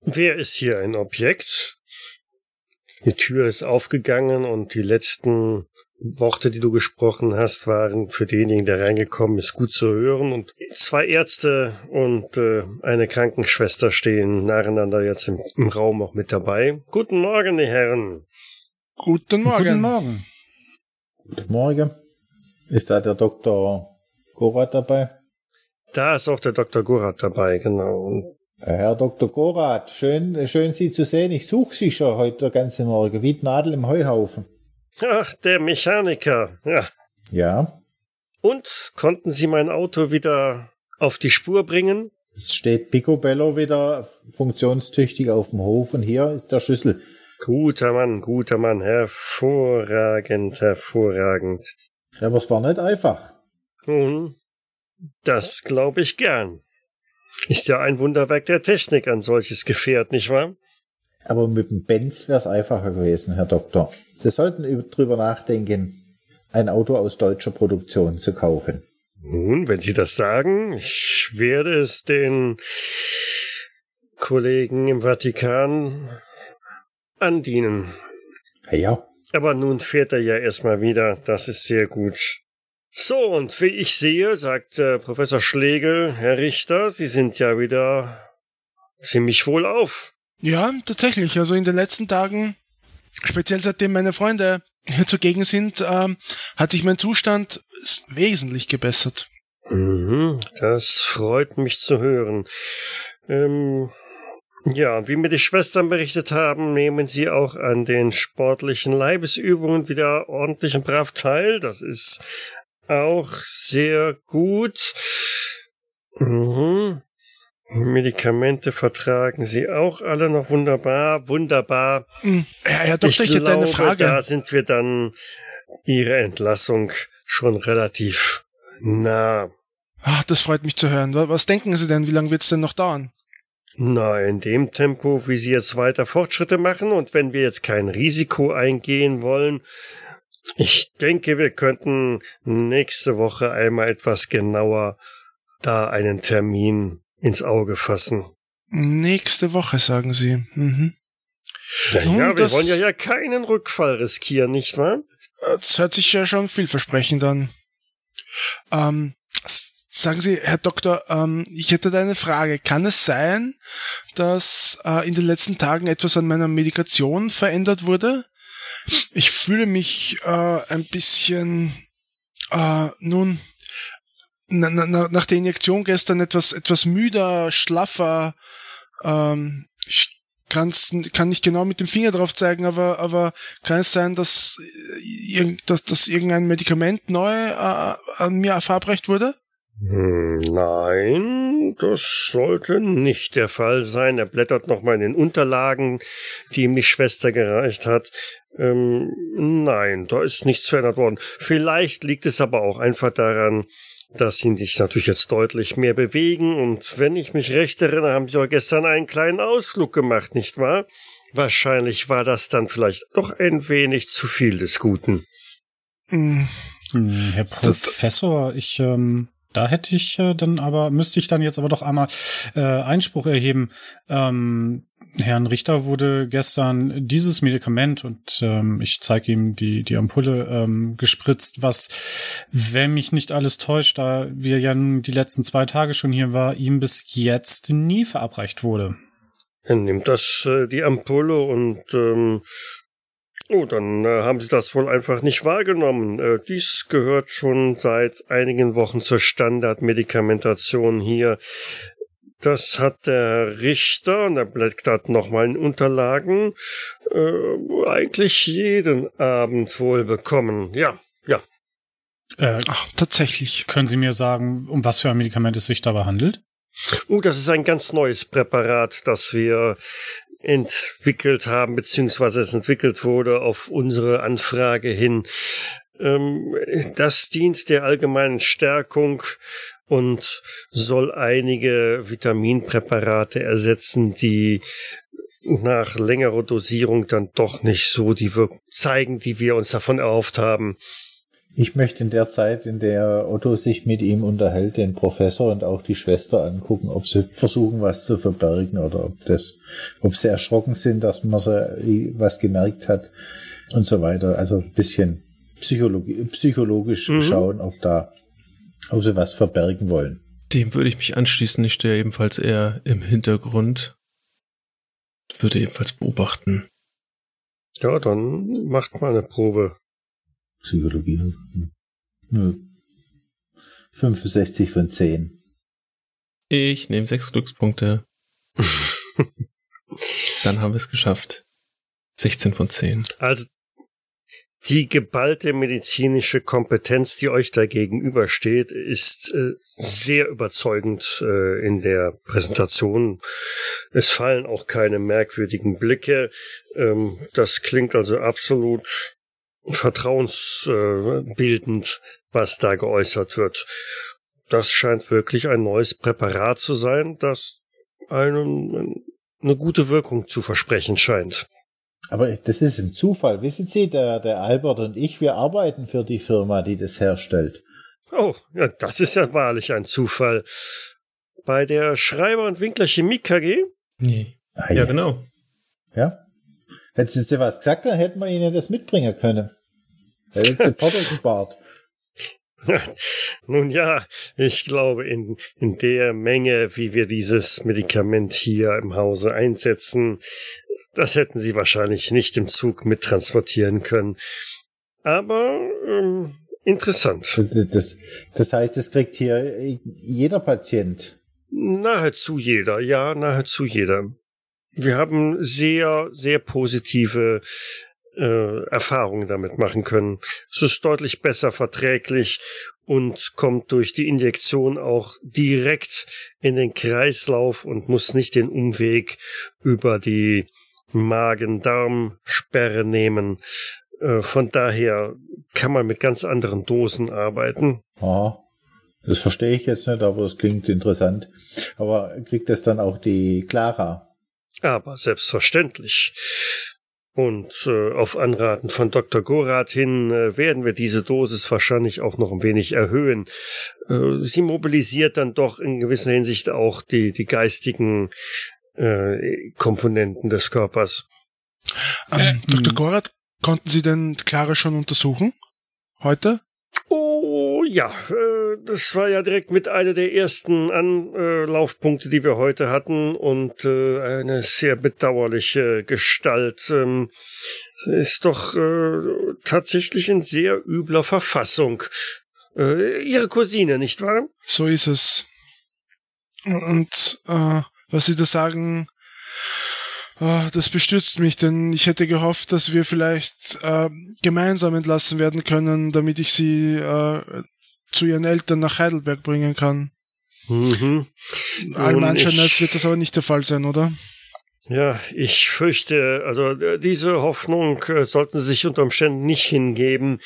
S1: Wer ist hier ein Objekt? Die Tür ist aufgegangen und die letzten Worte, die du gesprochen hast, waren für denjenigen, der reingekommen ist, gut zu hören. Und zwei Ärzte und äh, eine Krankenschwester stehen nacheinander jetzt im, im, Raum auch mit dabei. Guten Morgen, die Herren.
S5: Guten Morgen.
S3: Guten Morgen.
S2: Guten Morgen. Ist da der Dr. Gorath dabei?
S1: Da ist auch der Dr. Gorath dabei, genau.
S2: Herr Dr. Gorath, schön, schön Sie zu sehen. Ich suche Sie schon heute der ganze Morgen, wie die Nadel im Heuhaufen.
S1: Ach, der Mechaniker, ja.
S2: Ja.
S1: Und konnten Sie mein Auto wieder auf die Spur bringen?
S2: Es steht Picobello wieder funktionstüchtig auf dem Hof und hier ist der Schlüssel.
S1: Guter Mann, guter Mann, hervorragend, hervorragend.
S2: Aber es war nicht einfach.
S1: Nun, das glaube ich gern. Ist ja ein Wunderwerk der Technik, ein solches Gefährt, nicht wahr?
S2: Aber mit dem Benz wäre es einfacher gewesen, Herr Doktor. Sie sollten drüber nachdenken, ein Auto aus deutscher Produktion zu kaufen.
S1: Nun, wenn Sie das sagen, ich werde es den Kollegen im Vatikan andienen.
S2: Ja.
S1: Aber nun fährt er ja erstmal wieder, das ist sehr gut. So, und wie ich sehe, sagt äh, Professor Schlegel, Herr Richter, Sie sind ja wieder ziemlich wohl auf.
S5: Ja, tatsächlich. Also in den letzten Tagen, speziell seitdem meine Freunde hier zugegen sind, ähm, hat sich mein Zustand wesentlich gebessert.
S1: Mhm, das freut mich zu hören. Ähm, ja, wie mir die Schwestern berichtet haben, nehmen Sie auch an den sportlichen Leibesübungen wieder ordentlich und brav teil. Das ist auch sehr gut. Mhm. Medikamente vertragen Sie auch alle noch wunderbar, wunderbar.
S5: Hm, Herr Doktor, ich, ich hätte eine Frage.
S1: Da sind wir dann Ihre Entlassung schon relativ nah.
S5: Ach, das freut mich zu hören. Was denken Sie denn, wie lange wird es denn noch dauern?
S1: Na, in dem Tempo, wie Sie jetzt weiter Fortschritte machen und wenn wir jetzt kein Risiko eingehen wollen, ich denke, wir könnten nächste Woche einmal etwas genauer da einen Termin ins Auge fassen.
S5: Nächste Woche, sagen Sie. Mhm.
S1: Ja, Nun, ja wir wollen ja, ja keinen Rückfall riskieren, nicht wahr?
S5: Das hört sich ja schon vielversprechend an. Ähm, sagen Sie, Herr Doktor, ähm, ich hätte da eine Frage. Kann es sein, dass äh, in den letzten Tagen etwas an meiner Medikation verändert wurde? Ich fühle mich äh, ein bisschen, äh, nun, na, na, nach der Injektion gestern etwas, etwas müder, schlaffer. Ähm, ich kann's, kann nicht genau mit dem Finger drauf zeigen, aber, aber kann es sein, dass, äh, dass, dass irgendein Medikament neu äh, an mir verabreicht wurde?
S1: Hm, nein, das sollte nicht der Fall sein. Er blättert nochmal in den Unterlagen, die ihm die Schwester gereicht hat. Ähm, nein, da ist nichts verändert worden. Vielleicht liegt es aber auch einfach daran, dass sie sich natürlich jetzt deutlich mehr bewegen. Und wenn ich mich recht erinnere, haben sie auch gestern einen kleinen Ausflug gemacht, nicht wahr? Wahrscheinlich war das dann vielleicht doch ein wenig zu viel des Guten.
S3: Hm. Herr Professor, ich ähm, da hätte ich äh, dann aber, müsste ich dann jetzt aber doch einmal äh, Einspruch erheben. Ähm, Herrn Richter wurde gestern dieses Medikament und ähm, ich zeige ihm die, die Ampulle ähm, gespritzt, was, wenn mich nicht alles täuscht, da wir ja nun die letzten zwei Tage schon hier war, ihm bis jetzt nie verabreicht wurde.
S1: Er nimmt das, äh, die Ampulle und ähm, Oh, dann äh, haben Sie das wohl einfach nicht wahrgenommen. Äh, dies gehört schon seit einigen Wochen zur Standardmedikamentation hier. Das hat der Richter, und er blättert nochmal in Unterlagen, äh, eigentlich jeden Abend wohl bekommen. Ja, ja.
S5: Äh, Ach, tatsächlich.
S3: Können Sie mir sagen, um was für ein Medikament es sich dabei handelt?
S1: Oh, das ist ein ganz neues Präparat, das wir entwickelt haben, beziehungsweise es entwickelt wurde auf unsere Anfrage hin. Ähm, das dient der allgemeinen Stärkung und soll einige Vitaminpräparate ersetzen, die nach längerer Dosierung dann doch nicht so die Wirkung zeigen, die wir uns davon erhofft haben.
S2: Ich möchte in der Zeit, in der Otto sich mit ihm unterhält, den Professor und auch die Schwester angucken, ob sie versuchen, was zu verbergen oder ob das, ob sie erschrocken sind, dass man so was gemerkt hat und so weiter. Also ein bisschen psychologisch mhm. schauen, ob da, ob sie was verbergen wollen.
S4: Dem würde ich mich anschließen. Ich stehe ebenfalls eher im Hintergrund. Würde ebenfalls beobachten.
S1: Ja, dann macht mal eine Probe.
S2: Psychologie. Nö. 65 von 10.
S4: Ich nehme sechs Glückspunkte. Dann haben wir es geschafft. 16 von 10.
S1: Also, die geballte medizinische Kompetenz, die euch da gegenübersteht, ist äh, sehr überzeugend äh, in der Präsentation. Es fallen auch keine merkwürdigen Blicke. Ähm, das klingt also absolut vertrauensbildend, was da geäußert wird. Das scheint wirklich ein neues Präparat zu sein, das einem eine gute Wirkung zu versprechen scheint.
S2: Aber das ist ein Zufall. Wissen Sie, der, der Albert und ich, wir arbeiten für die Firma, die das herstellt.
S1: Oh, ja, das ist ja wahrlich ein Zufall. Bei der Schreiber und Winkler Chemie KG?
S4: Nee. Ah, ja, ja, genau.
S2: Ja. Hätten Sie was gesagt, dann hätten wir Ihnen das mitbringen können. Hätten Sie Porto gespart.
S1: Nun ja, ich glaube, in, in der Menge, wie wir dieses Medikament hier im Hause einsetzen, das hätten sie wahrscheinlich nicht im Zug mittransportieren können. Aber ähm, interessant.
S2: Das, das, das heißt, es kriegt hier jeder Patient.
S1: Nahezu jeder, ja, nahezu jeder. Wir haben sehr, sehr positive äh, Erfahrungen damit machen können. Es ist deutlich besser verträglich und kommt durch die Injektion auch direkt in den Kreislauf und muss nicht den Umweg über die Magen-Darm-Sperre nehmen. Äh, von daher kann man mit ganz anderen Dosen arbeiten.
S2: Ah, das verstehe ich jetzt nicht, aber es klingt interessant. Aber kriegt das dann auch die Clara?
S1: Aber selbstverständlich. Und äh, auf Anraten von Dr. Gorath hin äh, werden wir diese Dosis wahrscheinlich auch noch ein wenig erhöhen. Äh, sie mobilisiert dann doch in gewisser Hinsicht auch die, die geistigen äh, Komponenten des Körpers.
S5: Ähm, Dr. Hm. Gorath, konnten Sie denn Clara schon untersuchen? Heute?
S1: Oh ja, äh, das war ja direkt mit einer der ersten Anlaufpunkte, die wir heute hatten und äh, eine sehr bedauerliche Gestalt. Ähm, ist doch äh, tatsächlich in sehr übler Verfassung. Ihre Cousine, nicht wahr?
S5: So ist es. Und äh, was Sie da sagen, Oh, das bestürzt mich, denn ich hätte gehofft, dass wir vielleicht äh, gemeinsam entlassen werden können, damit ich sie äh, zu ihren Eltern nach Heidelberg bringen kann. Mhm. Allem Anschein wird das aber nicht der Fall sein, oder?
S1: Ja, ich fürchte, also äh, diese Hoffnung äh, sollten Sie sich unter Umständen nicht hingeben.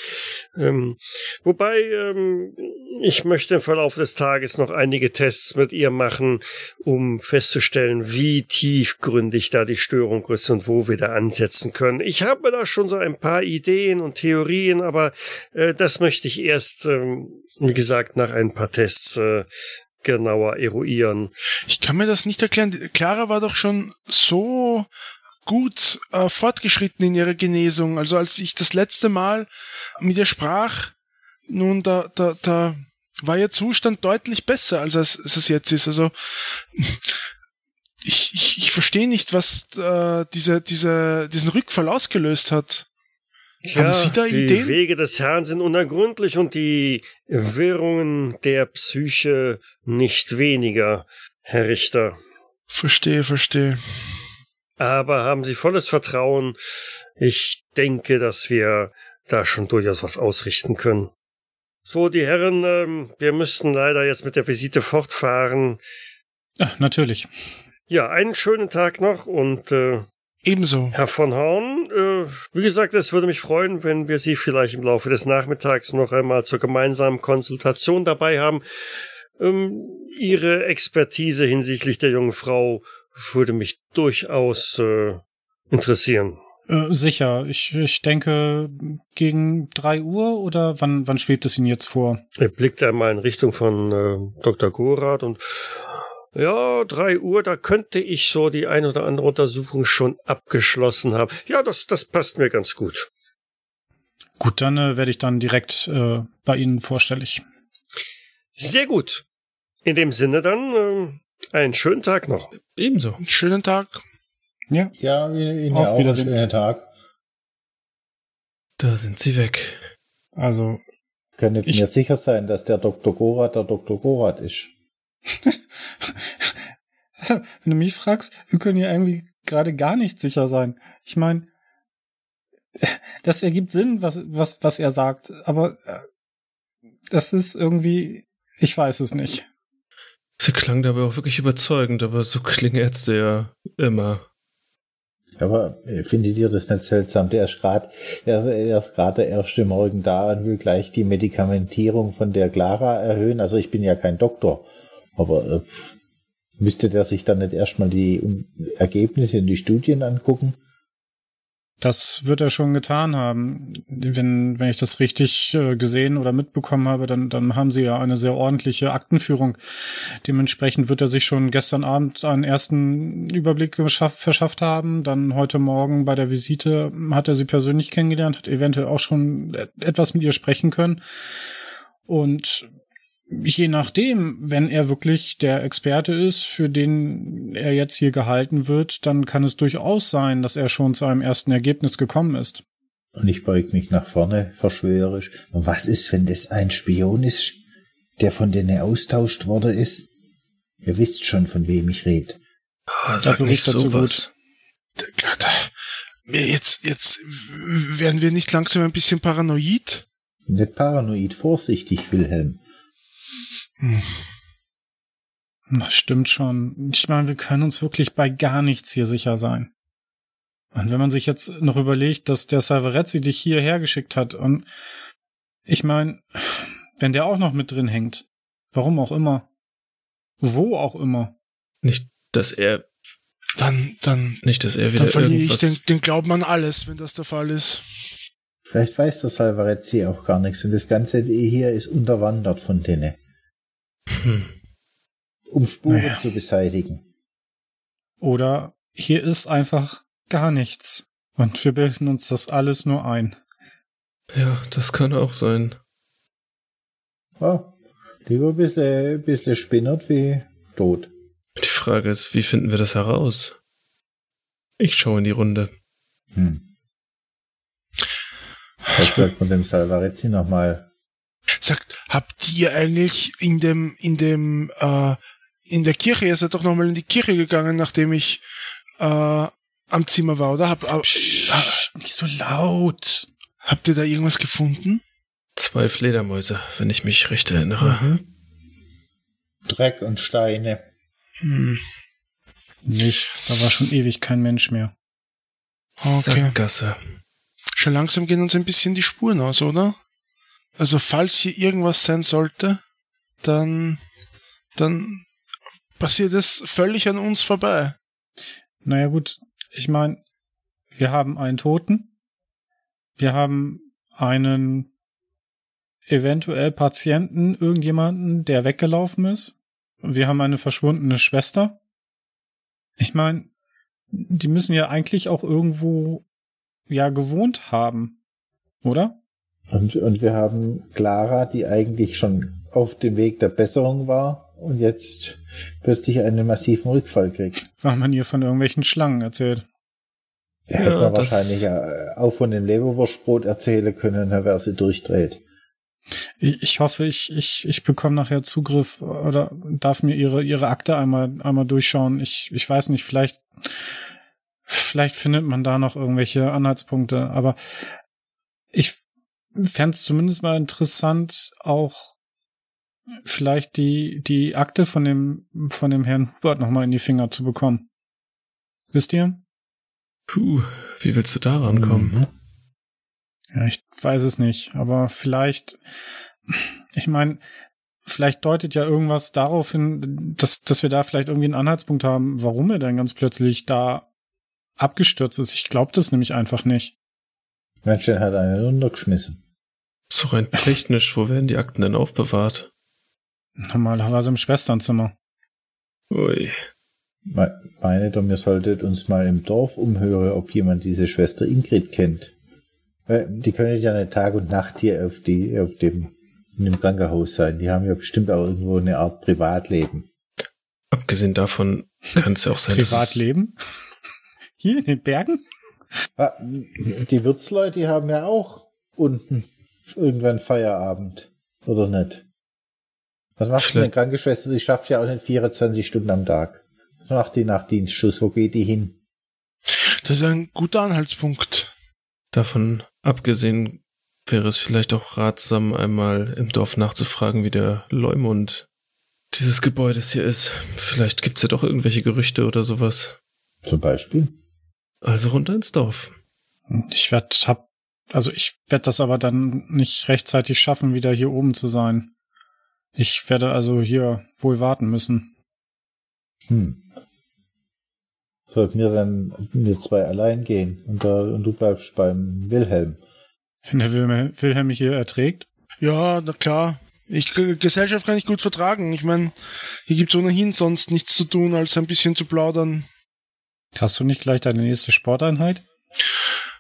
S1: Ähm, wobei ähm, ich möchte im Verlauf des Tages noch einige Tests mit ihr machen, um festzustellen, wie tiefgründig da die Störung ist und wo wir da ansetzen können. Ich habe da schon so ein paar Ideen und Theorien, aber äh, das möchte ich erst, ähm, wie gesagt, nach ein paar Tests äh, genauer eruieren.
S5: Ich kann mir das nicht erklären. Clara war doch schon so gut äh, fortgeschritten in ihrer Genesung. Also als ich das letzte Mal mit ihr sprach, nun, da, da, da war ihr Zustand deutlich besser, als es, als es jetzt ist. Also ich, ich, ich verstehe nicht, was äh, diese, diese, diesen Rückfall ausgelöst hat.
S1: Tja, Haben Sie da die Ideen? Die Wege des Herrn sind unergründlich und die Wirrungen der Psyche nicht weniger, Herr Richter.
S5: Verstehe, verstehe.
S1: Aber haben Sie volles Vertrauen. Ich denke, dass wir da schon durchaus was ausrichten können. So, die Herren, ähm, wir müssten leider jetzt mit der Visite fortfahren.
S3: Ach, natürlich.
S1: Ja, einen schönen Tag noch und äh,
S5: Ebenso.
S1: Herr von Horn, äh, wie gesagt, es würde mich freuen, wenn wir Sie vielleicht im Laufe des Nachmittags noch einmal zur gemeinsamen Konsultation dabei haben. Ähm, Ihre Expertise hinsichtlich der jungen Frau würde mich durchaus äh, interessieren.
S3: Äh, sicher. Ich, ich denke gegen drei Uhr oder wann, wann schwebt es Ihnen jetzt vor?
S1: Er blickt einmal in Richtung von äh, Dr. Gorath und ja, drei Uhr, da könnte ich so die ein oder andere Untersuchung schon abgeschlossen haben. Ja, das, das passt mir ganz gut.
S3: Gut, dann äh, werde ich dann direkt äh, bei Ihnen vorstellig.
S1: Sehr gut. In dem Sinne dann äh, einen schönen Tag noch.
S5: Ebenso. Einen schönen Tag.
S2: Ja. Ja, Ihnen Auf auch Wiedersehen. schönen Tag.
S4: Da sind Sie weg.
S3: Also.
S2: Könntet mir sicher sein, dass der Dr. Gorath der Dr. Gorath ist.
S3: Wenn du mich fragst, wir können ja irgendwie gerade gar nicht sicher sein. Ich meine, das ergibt Sinn, was, was, was er sagt, aber äh, das ist irgendwie, ich weiß es nicht.
S4: Sie klang dabei auch wirklich überzeugend, aber so klingen Ärzte ja immer.
S2: Aber äh, findet ihr das nicht seltsam? Der ist gerade, er, er ist gerade der erste Morgen da und will gleich die Medikamentierung von der Clara erhöhen. Also ich bin ja kein Doktor, aber äh, müsste der sich dann nicht erstmal die Ergebnisse und die Studien angucken?
S3: Das wird er schon getan haben. Wenn, wenn ich das richtig äh, gesehen oder mitbekommen habe, dann, dann haben sie ja eine sehr ordentliche Aktenführung. Dementsprechend wird er sich schon gestern Abend einen ersten Überblick verschafft haben. Dann heute Morgen bei der Visite hat er sie persönlich kennengelernt, hat eventuell auch schon etwas mit ihr sprechen können. Und je nachdem, wenn er wirklich der Experte ist, für den er jetzt hier gehalten wird, dann kann es durchaus sein, dass er schon zu einem ersten Ergebnis gekommen ist.
S2: Und ich beug mich nach vorne, verschwörerisch. Und was ist, wenn das ein Spion ist, der von denen austauscht worden ist? Ihr wisst schon, von wem ich rede.
S4: Oh, sag Dafür nicht sowas.
S5: Jetzt, jetzt werden wir nicht langsam ein bisschen paranoid?
S2: Nicht paranoid, vorsichtig, Wilhelm.
S3: Hm. Das stimmt schon. Ich meine, wir können uns wirklich bei gar nichts hier sicher sein. Und wenn man sich jetzt noch überlegt, dass der Salvarezzi dich hierher geschickt hat und ich meine, wenn der auch noch mit drin hängt, warum auch immer, wo auch immer.
S4: Nicht, dass er
S5: dann, dann,
S4: nicht, dass er wieder
S5: dann verliere ich den, den Glauben an alles, wenn das der Fall ist.
S2: Vielleicht weiß der Salvarezzi auch gar nichts und das ganze hier ist unterwandert von denen. Hm. Um Spuren naja. zu beseitigen.
S3: Oder hier ist einfach gar nichts. Und wir bilden uns das alles nur ein.
S4: Ja, das kann auch sein.
S2: Ja, lieber ein bisschen, bisschen spinnert wie tot.
S4: Die Frage ist, wie finden wir das heraus? Ich schaue in die Runde. Hm.
S2: Sagt man dem Salvarezzi nochmal?
S5: sagt, habt ihr eigentlich in dem, in dem, äh, in der Kirche, ihr seid doch nochmal in die Kirche gegangen, nachdem ich äh, am Zimmer war, oder? Hab, äh,
S3: Psst, nicht so laut.
S5: Habt ihr da irgendwas gefunden?
S4: Zwei Fledermäuse, wenn ich mich recht erinnere. Mhm.
S2: Dreck und Steine. Hm.
S3: Nichts, da war schon ewig kein Mensch mehr.
S4: Okay. Sackgasse.
S5: Schon langsam gehen uns ein bisschen die Spuren aus, oder? Also falls hier irgendwas sein sollte, dann, dann passiert es völlig an uns vorbei.
S3: Naja gut, ich meine, wir haben einen Toten, wir haben einen eventuell Patienten, irgendjemanden, der weggelaufen ist, wir haben eine verschwundene Schwester. Ich meine, die müssen ja eigentlich auch irgendwo ja gewohnt haben, oder?
S2: Und, und wir haben Clara, die eigentlich schon auf dem Weg der Besserung war und jetzt plötzlich einen massiven Rückfall kriegt.
S3: Weil man ihr von irgendwelchen Schlangen erzählt.
S2: Er ja, hätte man wahrscheinlich äh, auch von dem Leberwurstbrot erzählen können, dann wäre sie durchdreht.
S3: Ich hoffe, ich, ich, ich bekomme nachher Zugriff oder darf mir ihre, ihre Akte einmal, einmal durchschauen. Ich, ich weiß nicht, vielleicht, vielleicht findet man da noch irgendwelche Anhaltspunkte, aber ich fände es zumindest mal interessant, auch vielleicht die, die Akte von dem, von dem Herrn Hubert nochmal in die Finger zu bekommen. Wisst ihr?
S4: Puh, wie willst du da rankommen? Mhm.
S3: Ja, ich weiß es nicht, aber vielleicht, ich meine, vielleicht deutet ja irgendwas darauf hin, dass, dass wir da vielleicht irgendwie einen Anhaltspunkt haben, warum er dann ganz plötzlich da abgestürzt ist. Ich glaube das nämlich einfach nicht.
S2: Mensch, der hat einen runtergeschmissen.
S4: So rein technisch, wo werden die Akten denn aufbewahrt?
S3: Normalerweise im Schwesternzimmer.
S4: Ui.
S2: Meine doch, ihr solltet uns mal im Dorf umhören, ob jemand diese Schwester Ingrid kennt. Die können ja nicht Tag und Nacht hier auf, die, auf dem, in dem Krankenhaus sein. Die haben ja bestimmt auch irgendwo eine Art Privatleben.
S4: Abgesehen davon kann es ja auch sein,
S3: Privatleben? Hier in den Bergen?
S2: Ah, die Wirtsleute, die haben ja auch unten irgendwann Feierabend. Oder nicht? Was macht Vielleicht. eine Krankenschwester? Die schafft ja auch nicht 24 Stunden am Tag. Was macht die nach Dienstschuss? Wo geht die hin?
S5: Das ist ein guter Anhaltspunkt.
S4: Davon abgesehen wäre es vielleicht auch ratsam, einmal im Dorf nachzufragen, wie der Leumund dieses Gebäudes hier ist. Vielleicht gibt's ja doch irgendwelche Gerüchte oder sowas.
S2: Zum Beispiel?
S4: Also runter ins Dorf.
S3: Ich werde hab, also ich werde das aber dann nicht rechtzeitig schaffen, wieder hier oben zu sein. Ich werde also hier wohl warten müssen.
S2: Hm. Sollten wir dann wir zwei allein gehen und, da, und du bleibst beim Wilhelm.
S3: Wenn der Wilhelm, Wilhelm mich hier erträgt?
S5: Ja, na klar. Ich, Gesellschaft kann ich gut vertragen. Ich meine, hier gibt's ohnehin sonst nichts zu tun, als ein bisschen zu plaudern.
S3: Hast du nicht gleich deine nächste Sporteinheit?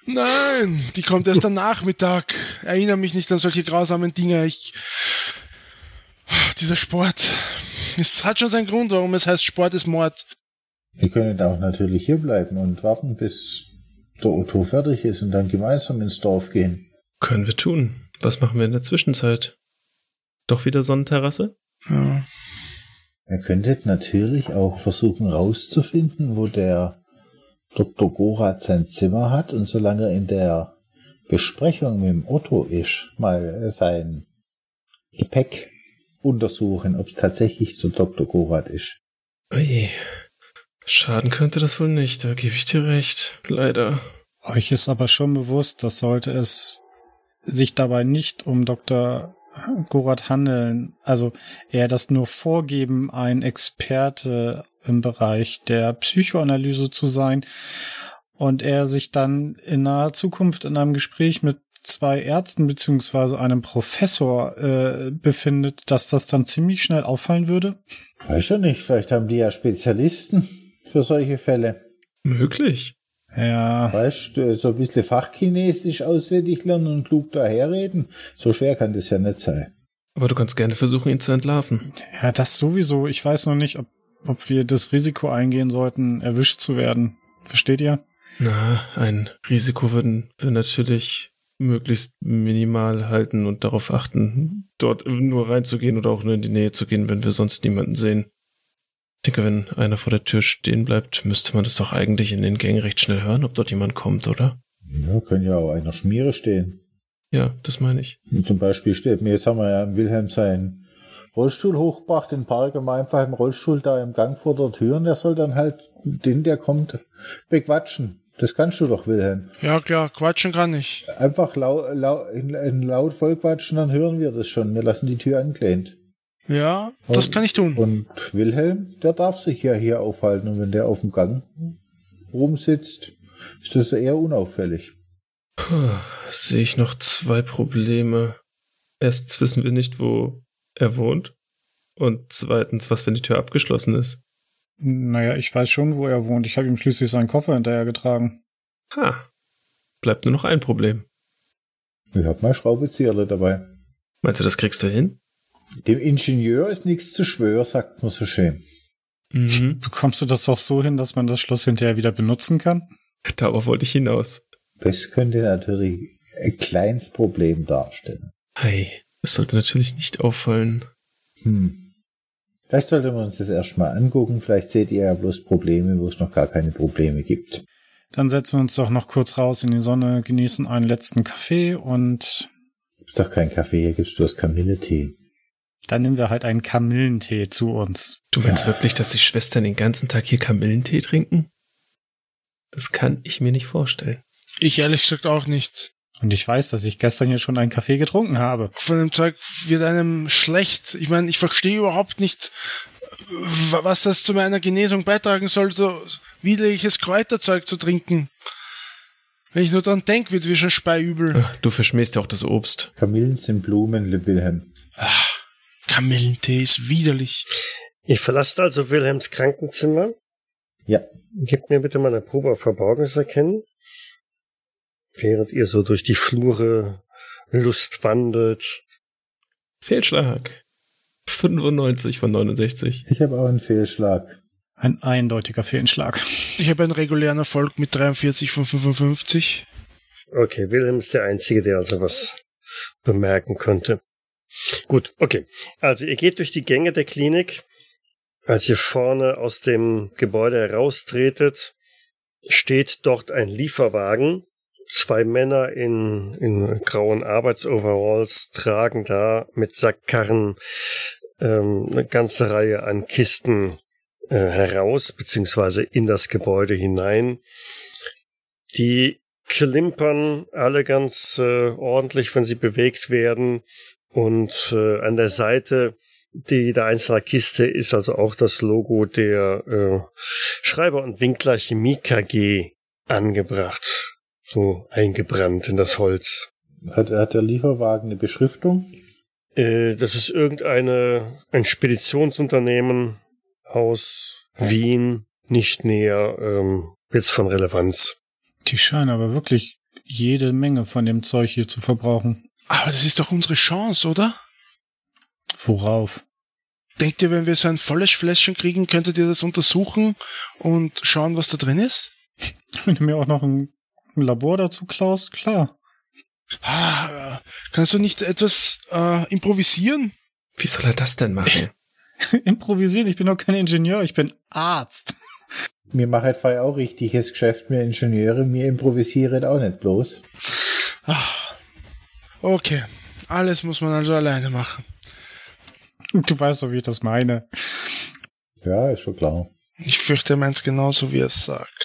S5: Nein, die kommt erst am Nachmittag. Erinnere mich nicht an solche grausamen Dinge. Ich. Dieser Sport. Es hat schon seinen Grund, warum es heißt, Sport ist Mord.
S2: Wir können auch natürlich hier bleiben und warten, bis der Otto fertig ist und dann gemeinsam ins Dorf gehen.
S4: Können wir tun. Was machen wir in der Zwischenzeit? Doch wieder Sonnenterrasse?
S5: Ja.
S2: Ihr könntet natürlich auch versuchen rauszufinden, wo der Dr. Gorath sein Zimmer hat und solange er in der Besprechung mit dem Otto ist, mal sein Gepäck untersuchen, ob es tatsächlich so Dr. Gorath ist.
S4: Ui. Schaden könnte das wohl nicht, da gebe ich dir recht. Leider.
S3: Euch ist aber schon bewusst, dass sollte es sich dabei nicht um Dr. Gorath handeln, also er das nur vorgeben, ein Experte im Bereich der Psychoanalyse zu sein und er sich dann in naher Zukunft in einem Gespräch mit zwei Ärzten beziehungsweise einem Professor äh, befindet, dass das dann ziemlich schnell auffallen würde?
S2: Weiß ja nicht, vielleicht haben die ja Spezialisten für solche Fälle.
S4: Möglich.
S3: Ja.
S2: Weißt du, so ein bisschen Fachchinesisch auswendig lernen und klug daherreden, so schwer kann das ja nicht sein.
S4: Aber du kannst gerne versuchen, ihn zu entlarven.
S3: Ja, das sowieso. Ich weiß noch nicht, ob, ob wir das Risiko eingehen sollten, erwischt zu werden. Versteht ihr?
S4: Na, ein Risiko würden wir natürlich möglichst minimal halten und darauf achten, dort nur reinzugehen oder auch nur in die Nähe zu gehen, wenn wir sonst niemanden sehen. Ich denke, wenn einer vor der Tür stehen bleibt, müsste man das doch eigentlich in den Gängen recht schnell hören, ob dort jemand kommt, oder?
S2: Ja, kann ja auch einer Schmiere stehen.
S4: Ja, das meine ich.
S2: Und zum Beispiel steht mir, jetzt haben wir ja im Wilhelm seinen Rollstuhl hochgebracht, den Park immer einfach im Rollstuhl da im Gang vor der Tür und der soll dann halt den, der kommt, bequatschen. Das kannst du doch, Wilhelm.
S5: Ja, klar, quatschen kann ich.
S2: Einfach lau, lau, in, in laut vollquatschen, dann hören wir das schon. Wir lassen die Tür angelehnt.
S5: Ja, das
S2: Und-
S5: kann ich tun.
S2: Und Wilhelm, der darf sich ja hier aufhalten. Und wenn der auf dem Gang rumsitzt, ist das eher unauffällig.
S4: Puh, sehe ich noch zwei Probleme. Erstens wissen wir nicht, wo er wohnt. Und zweitens, was, wenn die Tür abgeschlossen ist.
S3: Naja, ich weiß schon, wo er wohnt. Ich habe ihm schließlich seinen Koffer hinterhergetragen.
S4: Ha. Bleibt nur noch ein Problem.
S2: Ich hab mal Schraubenzieherle dabei.
S4: Meinst du, das kriegst du hin?
S2: Dem Ingenieur ist nichts zu schwör, sagt man so schön.
S4: Mhm.
S3: Bekommst du das auch so hin, dass man das Schloss hinterher wieder benutzen kann?
S4: Darauf wollte ich hinaus.
S2: Das könnte natürlich ein kleines Problem darstellen.
S4: Hey, es sollte natürlich nicht auffallen.
S2: Hm. Vielleicht sollten wir uns das erstmal angucken. Vielleicht seht ihr ja bloß Probleme, wo es noch gar keine Probleme gibt.
S3: Dann setzen wir uns doch noch kurz raus in die Sonne, genießen einen letzten Kaffee und
S2: Gibt's doch keinen Kaffee, hier gibt's bloß Kamilletee.
S3: dann nehmen wir halt einen Kamillentee zu uns.
S4: Du meinst wirklich, dass die Schwestern den ganzen Tag hier Kamillentee trinken? Das kann ich mir nicht vorstellen.
S5: Ich ehrlich gesagt auch nicht.
S3: Und ich weiß, dass ich gestern hier schon einen Kaffee getrunken habe.
S5: Von dem Zeug wird einem schlecht. Ich meine, ich verstehe überhaupt nicht, wa- was das zu meiner Genesung beitragen soll, so widerliches Kräuterzeug zu trinken. Wenn ich nur dran denke, wird mir schon speiübel.
S4: Ach, du verschmähst ja auch das Obst.
S2: Kamillen sind Blumen, lieb Wilhelm.
S5: Kamillentee ist widerlich.
S1: Ihr verlasst also Wilhelms Krankenzimmer.
S2: Ja,
S1: Gebt mir bitte mal eine Probe auf Verborgenes erkennen. Während ihr so durch die Flure Lust wandelt.
S4: Fehlschlag. 95 von 69.
S2: ich habe auch einen Fehlschlag.
S3: Ein eindeutiger Fehlschlag.
S5: Ich habe einen regulären Erfolg mit 43 von 55.
S1: Okay, Wilhelm ist der Einzige, der also was bemerken konnte. Gut, okay. Also ihr geht durch die Gänge der Klinik. Als ihr vorne aus dem Gebäude heraustretet, steht dort ein Lieferwagen Zwei Männer in, in grauen Arbeitsoveralls tragen da mit Sackkarren ähm, eine ganze Reihe an Kisten äh, heraus, beziehungsweise in das Gebäude hinein. Die klimpern alle ganz äh, ordentlich, wenn sie bewegt werden. Und äh, an der Seite die der einzelnen Kiste ist also auch das Logo der äh, Schreiber und Winkler Chemie KG angebracht, so eingebrannt in das Holz.
S2: Hat, hat der Lieferwagen eine Beschriftung?
S1: Äh, das ist irgendeine ein Speditionsunternehmen aus Wien, nicht näher ähm, jetzt von Relevanz.
S3: Die scheinen aber wirklich jede Menge von dem Zeug hier zu verbrauchen.
S5: Aber das ist doch unsere Chance, oder?
S3: Worauf?
S5: Denkt ihr, wenn wir so ein volles Fläschchen kriegen, könntet ihr das untersuchen und schauen, was da drin ist?
S3: Wenn du mir auch noch ein, ein Labor dazu klaust, klar.
S5: Ah, kannst du nicht etwas äh, improvisieren?
S4: Wie soll er das denn machen?
S3: Improvisieren, ich bin doch kein Ingenieur, ich bin Arzt.
S2: Mir macht halt auch richtiges Geschäft, mir Ingenieure, mir improvisieren auch nicht bloß.
S5: Ah, okay, alles muss man also alleine machen.
S3: Du weißt doch, wie ich das meine.
S2: Ja, ist schon klar.
S5: Ich fürchte, er meint's genauso, wie er es sagt.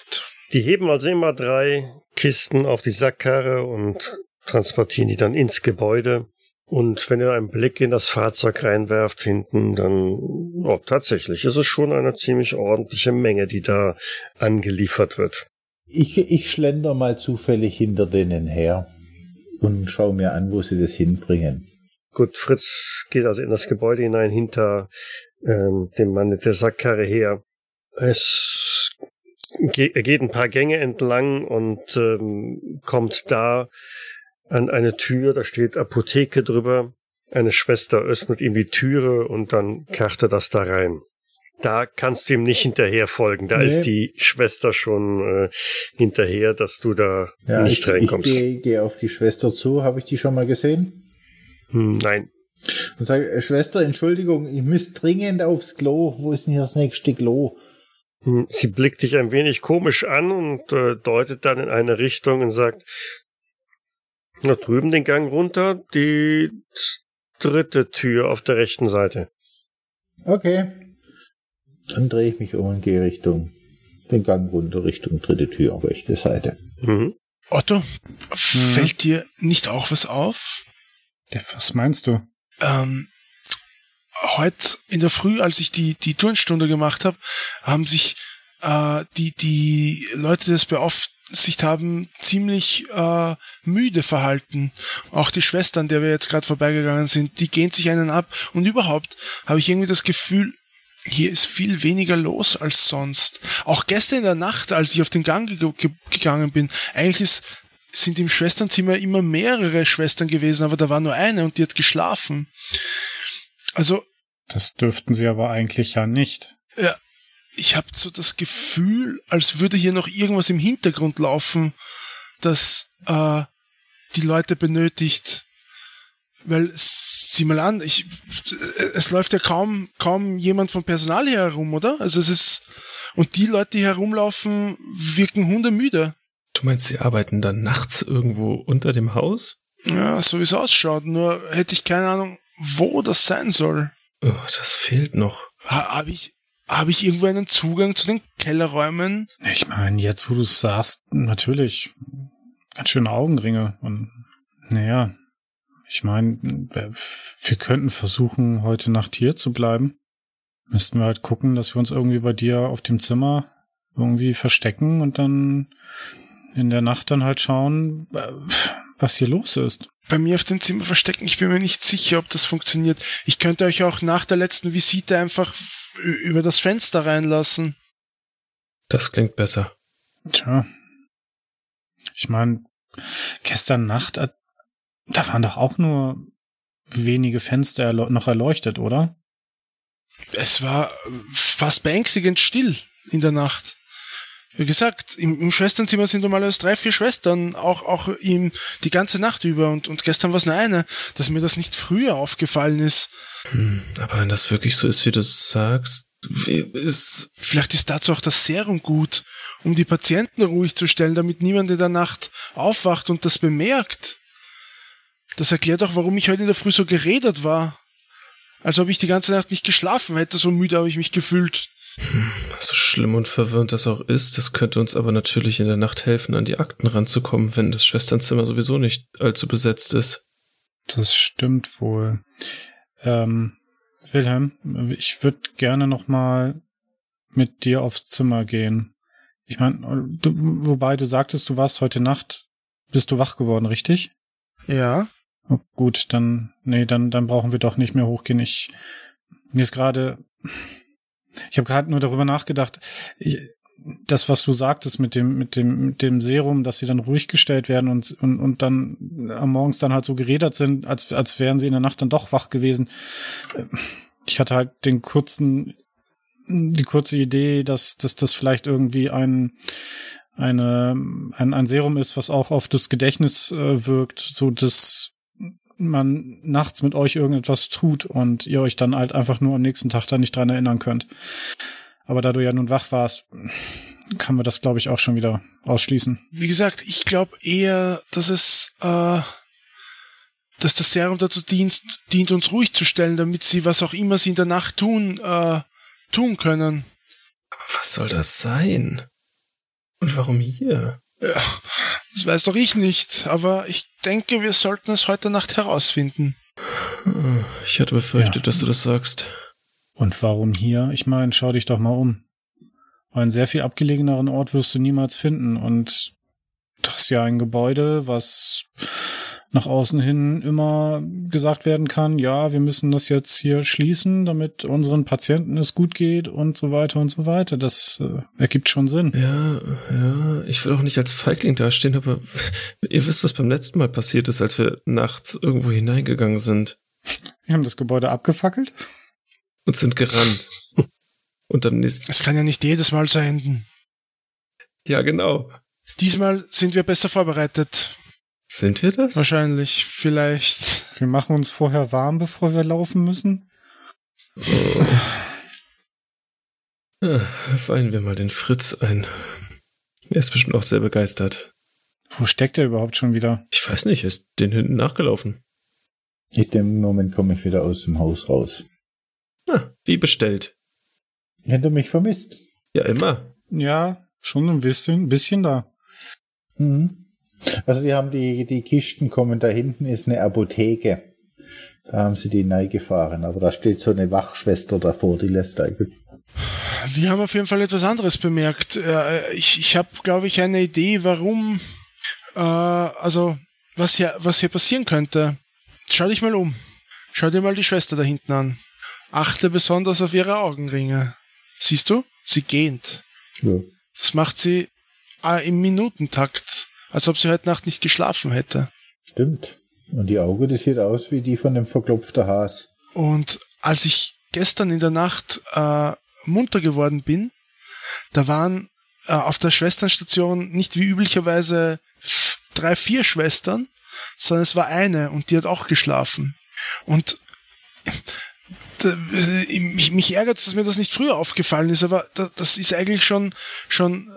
S1: Die heben also immer drei Kisten auf die Sackkarre und transportieren die dann ins Gebäude. Und wenn ihr einen Blick in das Fahrzeug reinwerft hinten, dann oh, tatsächlich ist es schon eine ziemlich ordentliche Menge, die da angeliefert wird.
S2: Ich, ich schlender mal zufällig hinter denen her und schau mir an, wo sie das hinbringen.
S1: Gut, Fritz geht also in das Gebäude hinein hinter ähm, dem Mann mit der Sackkarre her. Es er geht ein paar Gänge entlang und ähm, kommt da an eine Tür, da steht Apotheke drüber. Eine Schwester öffnet ihm die Türe und dann kracht er das da rein. Da kannst du ihm nicht hinterher folgen. Da
S2: Nee.
S1: ist die Schwester schon äh, hinterher, dass du da
S2: Ja,
S1: nicht
S2: ich,
S1: reinkommst.
S2: Ich gehe geh auf die Schwester zu. Habe ich die schon mal gesehen?
S1: Hm, nein.
S2: Und sage, äh, Schwester, Entschuldigung, ich muss dringend aufs Klo. Wo ist denn hier das nächste Klo?
S1: Sie blickt dich ein wenig komisch an und äh, deutet dann in eine Richtung und sagt, na drüben den Gang runter, die dritte Tür auf der rechten Seite.
S2: Okay. Dann drehe ich mich um und gehe Richtung den Gang runter, Richtung dritte Tür, rechte Seite.
S1: Mhm.
S5: Otto, fällt dir nicht auch was auf?
S3: Ja, was meinst du?
S5: Ähm, heute in der Früh, als ich die, die Turnstunde gemacht habe, haben sich äh, die, die Leute, die das beaufsicht haben, ziemlich äh, müde verhalten. Auch die Schwestern, der wir jetzt gerade vorbeigegangen sind, die gehen sich einen ab. Und überhaupt habe ich irgendwie das Gefühl, hier ist viel weniger los als sonst. Auch gestern in der Nacht, als ich auf den Gang ge ge gegangen bin, eigentlich ist, sind im Schwesternzimmer immer mehrere Schwestern gewesen, aber da war nur eine und die hat geschlafen. Also,
S3: Das dürften sie aber eigentlich ja nicht.
S5: ja, ich habe so das Gefühl, als würde hier noch irgendwas im Hintergrund laufen, das äh, die Leute benötigt. Weil, sieh mal an, ich, es läuft ja kaum, kaum jemand vom Personal hier herum, oder? Also es ist, und die Leute, die herumlaufen, wirken hundemüde.
S4: Du meinst, sie arbeiten dann nachts irgendwo unter dem Haus?
S5: Ja, so wie es ausschaut. Nur hätte ich keine Ahnung, wo das sein soll.
S4: Oh, das fehlt noch.
S5: Ha, habe ich, habe ich irgendwo einen Zugang zu den Kellerräumen?
S3: Ich meine, jetzt wo du es sagst, natürlich ganz schöne Augenringe. Und naja, ich meine, wir könnten versuchen, heute Nacht hier zu bleiben. Müssten wir halt gucken, dass wir uns irgendwie bei dir auf dem Zimmer irgendwie verstecken und dann in der Nacht dann halt schauen, äh, was hier los ist.
S5: Bei mir auf dem Zimmer verstecken, ich bin mir nicht sicher, ob das funktioniert. Ich könnte euch auch nach der letzten Visite einfach über das Fenster reinlassen.
S4: Das klingt besser.
S3: Tja. Ich meine, gestern Nacht, äh, da waren doch auch nur wenige Fenster noch erleuchtet, oder?
S5: Es war fast beängstigend still in der Nacht. Wie gesagt, im, im Schwesternzimmer sind normalerweise drei, vier Schwestern, auch, auch ihm die ganze Nacht über und, und gestern war es nur eine, dass mir das nicht früher aufgefallen ist.
S4: Hm, aber wenn das wirklich so ist, wie du sagst, ist.
S5: Vielleicht ist dazu auch das Serum gut, um die Patienten ruhig zu stellen, damit niemand in der Nacht aufwacht und das bemerkt. Das erklärt auch, warum ich heute in der Früh so geredet war. Als ob ich die ganze Nacht nicht geschlafen hätte, so müde habe ich mich gefühlt.
S4: So schlimm und verwirrend das auch ist, das könnte uns aber natürlich in der Nacht helfen, an die Akten ranzukommen, wenn das Schwesternzimmer sowieso nicht allzu besetzt ist.
S3: Das stimmt wohl. Ähm, Wilhelm, ich würde gerne noch mal mit dir aufs Zimmer gehen. Ich meine, du, wobei du sagtest, du warst heute Nacht, bist du wach geworden, richtig?
S5: Ja.
S3: Oh, gut, dann, nee, dann, dann brauchen wir doch nicht mehr hochgehen. Ich, mir ist gerade, ich habe gerade nur darüber nachgedacht, das, was du sagtest mit dem, mit dem, mit dem Serum, dass sie dann ruhig gestellt werden und, und, und dann am Morgens dann halt so geredet sind, als, als wären sie in der Nacht dann doch wach gewesen. Ich hatte halt den kurzen, die kurze Idee, dass, dass das vielleicht irgendwie ein, eine, ein, ein Serum ist, was auch auf das Gedächtnis äh, wirkt, so dass man nachts mit euch irgendetwas tut und ihr euch dann halt einfach nur am nächsten Tag da nicht dran erinnern könnt. Aber da du ja nun wach warst, kann man das, glaube ich, auch schon wieder ausschließen.
S5: Wie gesagt, ich glaube eher, dass es, äh, dass das Serum dazu dient, dient, uns ruhig zu stellen, damit sie, was auch immer sie in der Nacht tun, äh, tun können.
S4: Aber was soll das sein? Und warum hier?
S5: Ja, das weiß doch ich nicht, aber ich denke, wir sollten es heute Nacht herausfinden.
S4: Ich hatte befürchtet, ja. dass du das sagst.
S3: Und warum hier? Ich meine, schau dich doch mal um. Einen sehr viel abgelegeneren Ort wirst du niemals finden. Und das ist ja ein Gebäude, was nach außen hin immer gesagt werden kann, ja, wir müssen das jetzt hier schließen, damit unseren Patienten es gut geht und so weiter und so weiter. Das äh, ergibt schon Sinn.
S4: Ja, ja, ich will auch nicht als Feigling dastehen, aber ihr wisst, was beim letzten Mal passiert ist, als wir nachts irgendwo hineingegangen sind.
S3: Wir haben das Gebäude abgefackelt
S4: und sind gerannt. Und am nächsten.
S5: Es kann ja nicht jedes Mal so enden.
S4: Ja, genau.
S5: Diesmal sind wir besser vorbereitet.
S4: Sind wir das?
S5: Wahrscheinlich, vielleicht.
S3: Wir machen uns vorher warm, bevor wir laufen müssen. Oh.
S4: Ja, weinen wir mal den Fritz ein. Er ist bestimmt auch sehr begeistert.
S3: Wo steckt er überhaupt schon wieder?
S4: Ich weiß nicht, er ist den hinten nachgelaufen.
S2: In dem Moment komme ich wieder aus dem Haus raus.
S4: Ah, wie bestellt.
S2: Hätte mich vermisst.
S4: Ja, immer.
S3: Ja, schon ein bisschen, ein bisschen da.
S2: Mhm. Also die haben die, die Kisten kommen, da hinten ist eine Apotheke. Da haben sie die gefahren, aber da steht so eine Wachschwester davor, die lässt da.
S5: Wir haben auf jeden Fall etwas anderes bemerkt. Äh, ich, ich habe, glaube ich, eine Idee, warum, äh, also was hier, was hier passieren könnte. Schau dich mal um. Schau dir mal die Schwester da hinten an. Achte besonders auf ihre Augenringe. Siehst du? Sie gähnt. Ja. Das macht sie äh, im Minutentakt, als ob sie heute Nacht nicht geschlafen hätte.
S2: Stimmt. Und die Auge, die sieht aus wie die von dem verklopften Has.
S5: Und als ich gestern in der Nacht äh, munter geworden bin, da waren äh, auf der Schwesternstation nicht wie üblicherweise drei, vier Schwestern, sondern es war eine und die hat auch geschlafen. Und mich, mich ärgert dass mir das nicht früher aufgefallen ist, aber das ist eigentlich schon, schon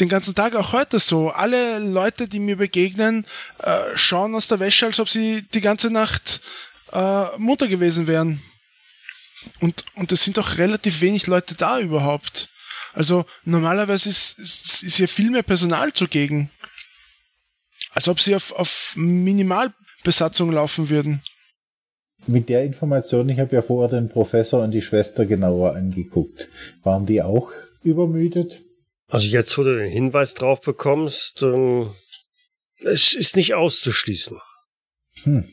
S5: den ganzen Tag auch heute so. Alle Leute, die mir begegnen, äh, schauen aus der Wäsche, als ob sie die ganze Nacht äh, Mutter gewesen wären. Und, und es sind auch relativ wenig Leute da überhaupt. Also normalerweise ist, ist, ist hier viel mehr Personal zugegen. Als ob sie auf, auf Minimalbesatzung laufen würden
S2: mit der Information, ich habe ja vorher den Professor und die Schwester genauer angeguckt. Waren die auch übermüdet?
S1: Also jetzt, wo du den Hinweis drauf bekommst, ähm, es ist nicht auszuschließen.
S2: Hm.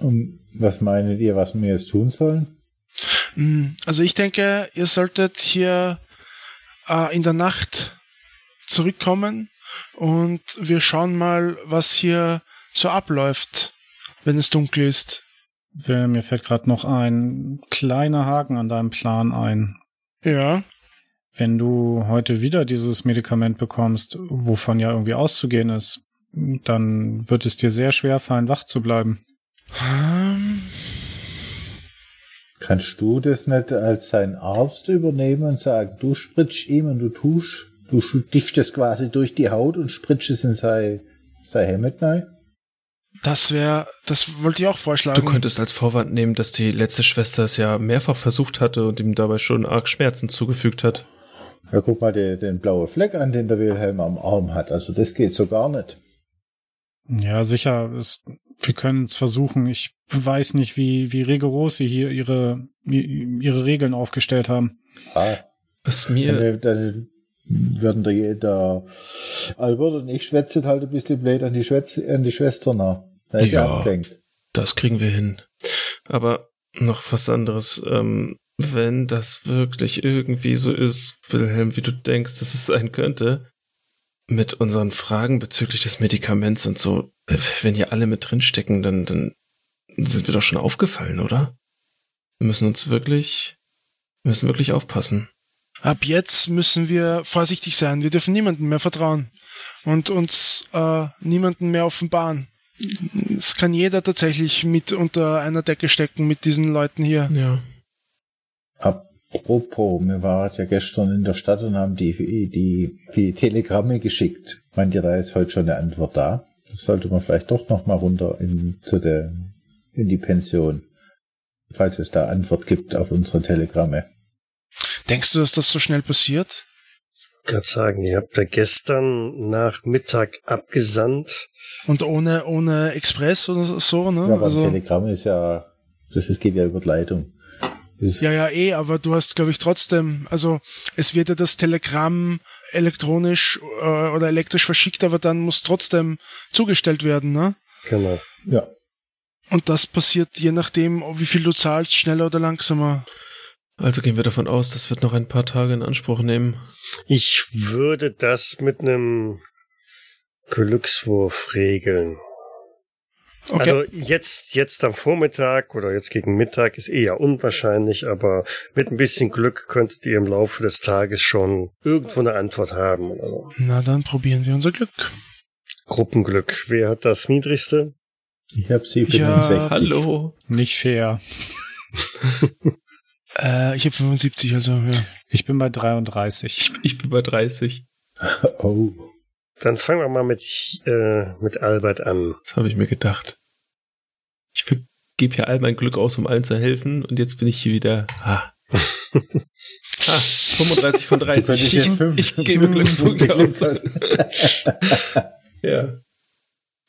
S2: Und was meint ihr, was wir jetzt tun sollen?
S5: Hm, also ich denke, ihr solltet hier äh, in der Nacht zurückkommen und wir schauen mal, was hier so abläuft, wenn es dunkel ist.
S3: Mir fällt gerade noch ein kleiner Haken an deinem Plan ein.
S5: Ja.
S3: Wenn du heute wieder dieses Medikament bekommst, wovon ja irgendwie auszugehen ist, dann wird es dir sehr schwer fallen, wach zu bleiben. Um.
S2: Kannst du das nicht als sein Arzt übernehmen und sagen, du spritzt ihm und du tust, du dichst es quasi durch die Haut und spritzt es in sein Sei Helmet neu.
S5: Das wäre, das wollte ich auch vorschlagen.
S4: Du könntest als Vorwand nehmen, dass die letzte Schwester es ja mehrfach versucht hatte und ihm dabei schon arg Schmerzen zugefügt hat.
S2: Ja, guck mal den, den blauen Fleck an, den der Wilhelm am Arm hat. Also das geht so gar nicht.
S3: Ja, sicher. Es, wir können es versuchen. Ich weiß nicht, wie, wie rigoros sie hier ihre, ihre Regeln aufgestellt haben.
S2: Ah,
S4: Was mir,
S2: dann, dann würden der, der Albert und ich schwätzen halt ein bisschen blöd an die, Schwätze, an die Schwester nach. Da ist ja
S4: Ja.
S2: abgelenkt.
S4: das kriegen wir hin. Aber noch was anderes. Ähm, wenn das wirklich irgendwie so ist, Wilhelm, wie du denkst, dass es sein könnte, mit unseren Fragen bezüglich des Medikaments und so, äh, wenn hier alle mit drinstecken, dann, dann sind wir doch schon aufgefallen, oder? Wir müssen uns wirklich, wir müssen wirklich aufpassen.
S5: Ab jetzt müssen wir vorsichtig sein. Wir dürfen niemandem mehr vertrauen und uns äh, niemanden mehr offenbaren. Es kann jeder tatsächlich mit unter einer Decke stecken mit diesen Leuten hier.
S4: Ja.
S2: Apropos, wir waren ja gestern in der Stadt und haben die, die, die Telegramme geschickt. Meint ihr, da ist heute schon eine Antwort da? Das sollte man vielleicht doch noch mal runter in, zu der, in die Pension. Falls es da Antwort gibt auf unsere Telegramme.
S5: Denkst du, dass das so schnell passiert?
S1: gerade sagen, ihr habt da gestern nach Mittag abgesandt.
S5: Und ohne, ohne Express oder so, ne?
S2: Ja, aber ein
S5: also,
S2: Telegramm ist ja, das ist, geht ja über die Leitung. Das,
S5: ja, ja, eh, aber du hast, glaube ich, trotzdem, also es wird ja das Telegramm elektronisch äh, oder elektrisch verschickt, aber dann muss trotzdem zugestellt werden, ne?
S1: Genau.
S2: ja.
S5: Und das passiert je nachdem, wie viel du zahlst, schneller oder langsamer.
S4: Also gehen wir davon aus, das wird noch ein paar Tage in Anspruch nehmen.
S1: Ich würde das mit einem Glückswurf regeln.
S5: Okay.
S1: Also jetzt, jetzt am Vormittag oder jetzt gegen Mittag ist eher unwahrscheinlich, aber mit ein bisschen Glück könntet ihr im Laufe des Tages schon irgendwo eine Antwort haben. Oder so.
S5: Na, dann probieren wir unser Glück.
S1: Gruppenglück. Wer hat das niedrigste?
S2: Ich habe sie
S5: Ja,
S2: 65.
S4: Hallo.
S3: Nicht fair.
S5: Äh, ich habe 75, also ja.
S3: Ich bin bei 33.
S4: Ich, ich bin bei 30.
S2: Oh.
S1: Dann fangen wir mal mit, äh, mit Albert an.
S4: Das habe ich mir gedacht. Ich gebe hier all mein Glück aus, um allen zu helfen und jetzt bin ich hier wieder. Ah. ah 35 von
S2: Du
S4: 30.
S2: könntest
S4: Ich,
S2: jetzt fünf,
S4: ich gebe
S2: fünf
S4: Glückspunkte
S2: Glücks
S4: aus. ja.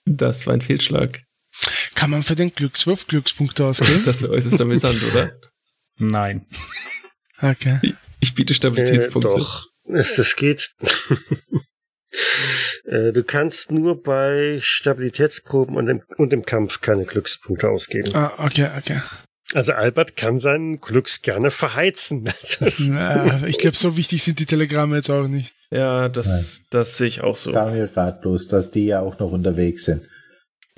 S4: Das war ein Fehlschlag.
S5: Kann man für den Glückswurf Glückspunkte ausgeben?
S4: Das wäre äußerst amüsant, oder?
S3: Nein.
S5: okay.
S4: Ich biete
S1: Äh,
S4: Stabilitätspunkte.
S1: doch. Es- Das geht. Äh, du kannst nur bei Stabilitätsproben und im, und im Kampf keine Glückspunkte ausgeben.
S5: Ah, okay, okay.
S1: Also Albert kann seinen Glücks gerne verheizen.
S5: Na, ich glaube, so wichtig sind die Telegramme jetzt auch nicht.
S4: Ja, das, das sehe ich auch so.
S2: Kam mir gerade bloß, dass die ja auch noch unterwegs sind.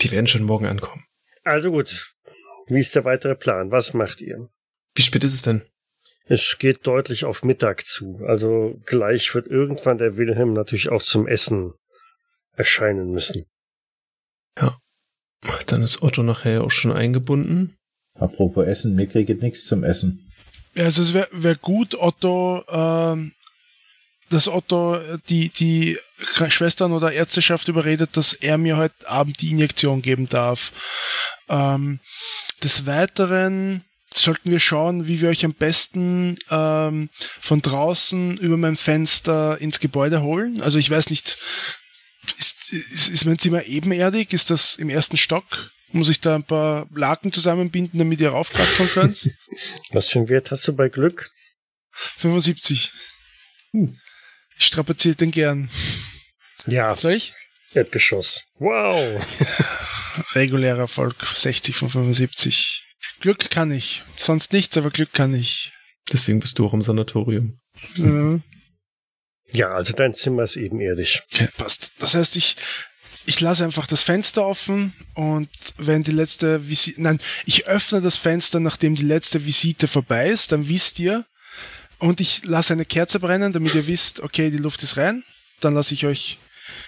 S4: Die werden schon morgen ankommen.
S1: Also gut. Wie ist der weitere Plan? Was macht ihr?
S4: Wie spät ist es denn?
S1: Es geht deutlich auf Mittag zu. Also gleich wird irgendwann der Wilhelm natürlich auch zum Essen erscheinen müssen.
S4: Dann ist Otto nachher auch schon eingebunden.
S2: Apropos Essen, mir kriegt nichts zum Essen.
S5: Ja, also es wäre wär gut, Otto, ähm, dass Otto die, die Schwestern oder Ärzteschaft überredet, dass er mir heute Abend die Injektion geben darf. Ähm, des Weiteren sollten wir schauen, wie wir euch am besten ähm, von draußen über mein Fenster ins Gebäude holen. Also ich weiß nicht, ist, ist, ist mein Zimmer ebenerdig? Ist das im ersten Stock? Muss ich da ein paar Laken zusammenbinden, damit ihr raufkraxeln könnt?
S1: Was für einen Wert hast du bei Glück?
S5: 75. Ich strapaziere den gern.
S1: Ja,
S5: Soll ich?
S1: Erdgeschoss. Wow.
S5: Regulärer Erfolg, 60 von 75. Glück kann ich. Sonst nichts, aber Glück kann ich.
S4: Deswegen bist du auch im Sanatorium.
S5: Ja.
S1: Ja, also dein Zimmer ist ebenerdig.
S5: Okay, passt. Das heißt, ich, ich lasse einfach das Fenster offen und wenn die letzte Visite, nein, ich öffne das Fenster, nachdem die letzte Visite vorbei ist, dann wisst ihr, und ich lasse eine Kerze brennen, damit ihr wisst, okay, die Luft ist rein, dann lasse ich euch,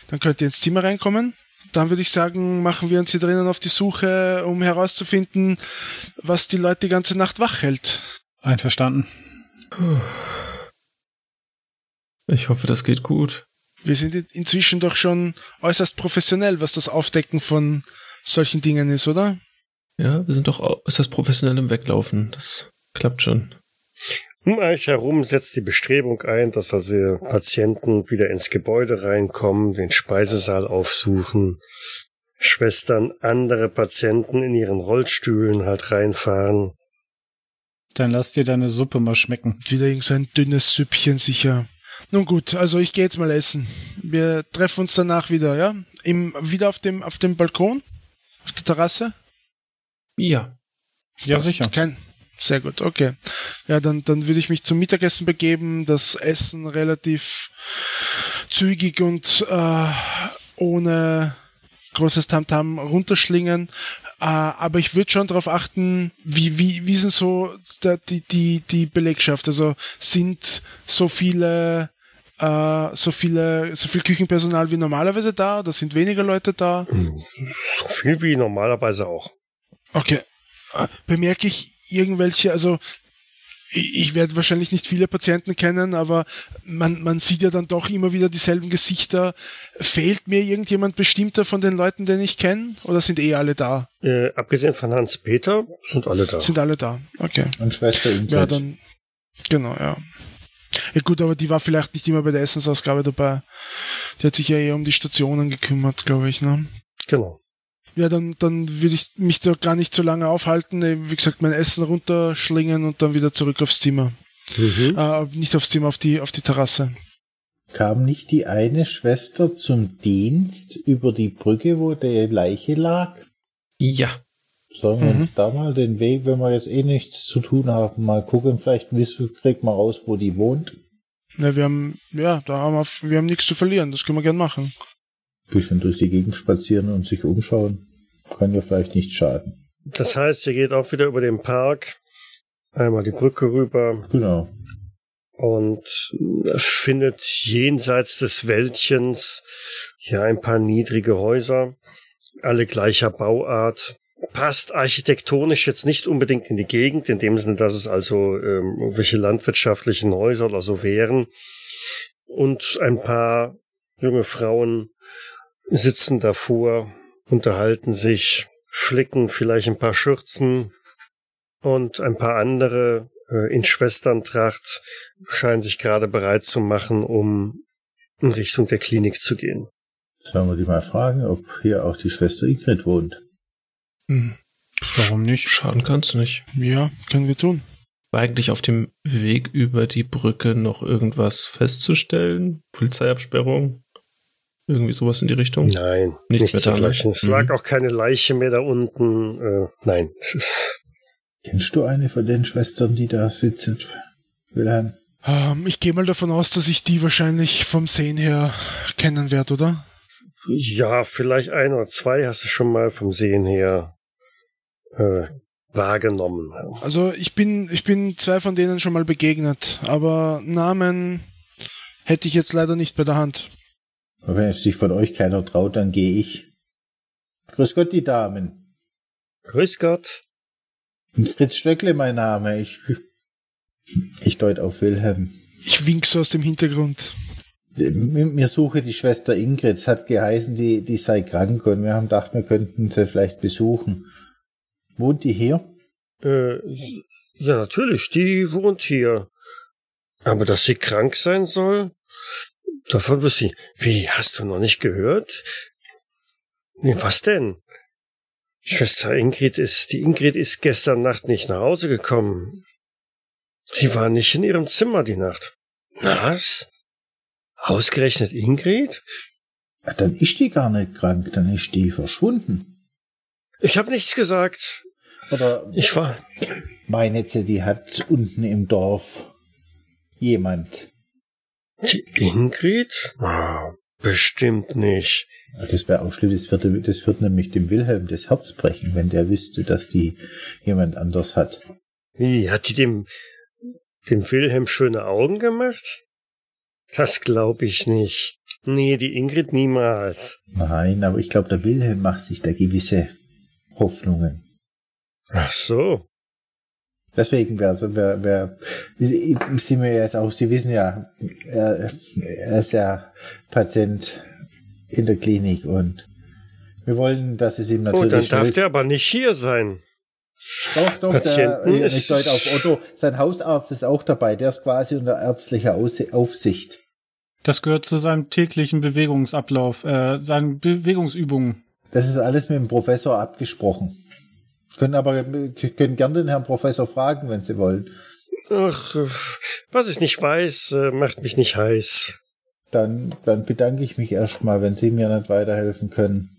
S5: dann könnt ihr ins Zimmer reinkommen. Dann würde ich sagen, machen wir uns hier drinnen auf die Suche, um herauszufinden, was die Leute die ganze Nacht wach hält.
S3: Einverstanden.
S4: Ich hoffe, das geht gut.
S5: Wir sind inzwischen doch schon äußerst professionell, was das Aufdecken von solchen Dingen ist, oder?
S4: Ja, wir sind doch äußerst professionell im Weglaufen. Das klappt schon.
S1: Um euch herum setzt die Bestrebung ein, dass also Patienten wieder ins Gebäude reinkommen, den Speisesaal aufsuchen, Schwestern andere Patienten in ihren Rollstühlen halt reinfahren.
S3: Dann lass dir deine Suppe mal schmecken.
S5: Wieder irgend so ein dünnes Süppchen sicher. Nun gut, also ich gehe jetzt mal essen. Wir treffen uns danach wieder, ja? Im, wieder auf dem, auf dem Balkon? Auf der Terrasse?
S4: Ja.
S3: Ja, sicher.
S5: Kein, sehr gut, okay. Ja, dann, dann würde ich mich zum Mittagessen begeben, das Essen relativ zügig und äh, ohne großes Tamtam -Tam runterschlingen. Äh, aber ich würde schon darauf achten, wie, wie, wie sind so der, die, die, die Belegschaft? Also sind so viele äh, so viele, so viel Küchenpersonal wie normalerweise da oder sind weniger Leute da?
S1: So viel wie normalerweise auch.
S5: Okay. Äh, bemerke ich irgendwelche, also ich werde wahrscheinlich nicht viele Patienten kennen, aber man, man sieht ja dann doch immer wieder dieselben Gesichter. Fehlt mir irgendjemand bestimmter von den Leuten, den ich kenne? Oder sind eh alle da?
S1: Äh, abgesehen von Hans-Peter sind alle da.
S5: Sind alle da, okay.
S2: Und Schwester Ingrid.
S5: Ja, dann, genau, ja. Ja gut, aber die war vielleicht nicht immer bei der Essensausgabe dabei. Die hat sich ja eher um die Stationen gekümmert, glaube ich, ne?
S1: Genau.
S5: Ja, dann, dann würde ich mich da gar nicht so lange aufhalten. Wie gesagt, mein Essen runterschlingen und dann wieder zurück aufs Zimmer. Mhm. Äh, nicht aufs Zimmer, auf die, auf die Terrasse.
S2: Kam nicht die eine Schwester zum Dienst über die Brücke, wo die Leiche lag?
S4: Ja.
S2: Sollen wir mhm. uns da mal den Weg, wenn wir jetzt eh nichts zu tun haben, mal gucken, vielleicht wissen, kriegt man raus, wo die wohnt.
S5: Na, wir haben, ja, da haben wir, wir haben nichts zu verlieren, das können wir gern machen.
S2: Bisschen durch die Gegend spazieren und sich umschauen. Kann ja vielleicht nicht schaden.
S1: Das heißt, ihr geht auch wieder über den Park, einmal die Brücke rüber.
S2: Genau.
S1: Und findet jenseits des Wäldchens ja ein paar niedrige Häuser, alle gleicher Bauart, passt architektonisch jetzt nicht unbedingt in die Gegend, in dem Sinne, dass es also ähm, irgendwelche landwirtschaftlichen Häuser oder so wären. Und ein paar junge Frauen sitzen davor, unterhalten sich, flicken vielleicht ein paar Schürzen und ein paar andere äh, in Schwesterntracht scheinen sich gerade bereit zu machen, um in Richtung der Klinik zu gehen.
S2: Sollen wir die mal fragen, ob hier auch die Schwester Ingrid wohnt?
S3: Hm. Warum nicht?
S4: Schaden kannst du nicht.
S5: Ja, können wir tun.
S4: War eigentlich auf dem Weg über die Brücke noch irgendwas festzustellen? Polizeiabsperrung? Irgendwie sowas in die Richtung?
S1: Nein, nichts, nichts mehr da. Ne? Es mhm. lag auch keine Leiche mehr da unten. Äh, nein.
S2: Kennst du eine von den Schwestern, die da sitzen, Wilhelm?
S5: Ähm, ich gehe mal davon aus, dass ich die wahrscheinlich vom Sehen her kennen werde, oder?
S1: Ja, vielleicht ein oder zwei hast du schon mal vom Sehen her äh, wahrgenommen.
S5: Also ich bin, ich bin zwei von denen schon mal begegnet, aber Namen hätte ich jetzt leider nicht bei der Hand.
S2: Wenn es sich von euch keiner traut, dann gehe ich. Grüß Gott, die Damen.
S1: Grüß Gott.
S2: Fritz Stöckle, mein Name. Ich, ich deut auf Wilhelm.
S5: Ich wink so aus dem Hintergrund.
S2: Mir suche die Schwester Ingrid. Es hat geheißen, die, die sei krank und wir haben gedacht, wir könnten sie vielleicht besuchen. Wohnt die hier?
S1: Äh, ja, natürlich, die wohnt hier. Aber dass sie krank sein soll? Davon wusste ich. Wie, hast du noch nicht gehört? Nee, was denn? Schwester Ingrid ist, die Ingrid ist gestern Nacht nicht nach Hause gekommen. Sie war nicht in ihrem Zimmer die Nacht. Was? Ausgerechnet Ingrid?
S2: Ja, dann ist die gar nicht krank, dann ist die verschwunden.
S1: Ich habe nichts gesagt.
S2: Oder
S1: ich war.
S2: Meine die hat unten im Dorf jemand.
S1: Die Ingrid? Oh, bestimmt nicht.
S2: Das wäre auch schlimm, das würde, das würde nämlich dem Wilhelm das Herz brechen, wenn der wüsste, dass die jemand anders hat.
S1: Wie, hat die dem, dem Wilhelm schöne Augen gemacht? Das glaube ich nicht. Nee, die Ingrid niemals.
S2: Nein, aber ich glaube, der Wilhelm macht sich da gewisse Hoffnungen.
S1: Ach so.
S2: Deswegen wäre, wär, wär, sind wir jetzt auch, Sie wissen ja, er, er ist ja Patient in der Klinik und wir wollen, dass es ihm natürlich.
S1: Oh, dann darf der aber nicht hier sein.
S2: Doch, doch,
S1: Patienten
S2: der,
S1: ist-
S2: ich deute auf Otto, sein Hausarzt ist auch dabei, der ist quasi unter ärztlicher Aufsicht.
S3: Das gehört zu seinem täglichen Bewegungsablauf, äh, seinen Bewegungsübungen.
S2: Das ist alles mit dem Professor abgesprochen. Können aber können gerne den Herrn Professor fragen, wenn Sie wollen.
S1: Ach, was ich nicht weiß, äh, macht mich nicht heiß.
S2: Dann, dann bedanke ich mich erstmal, wenn Sie mir nicht weiterhelfen können.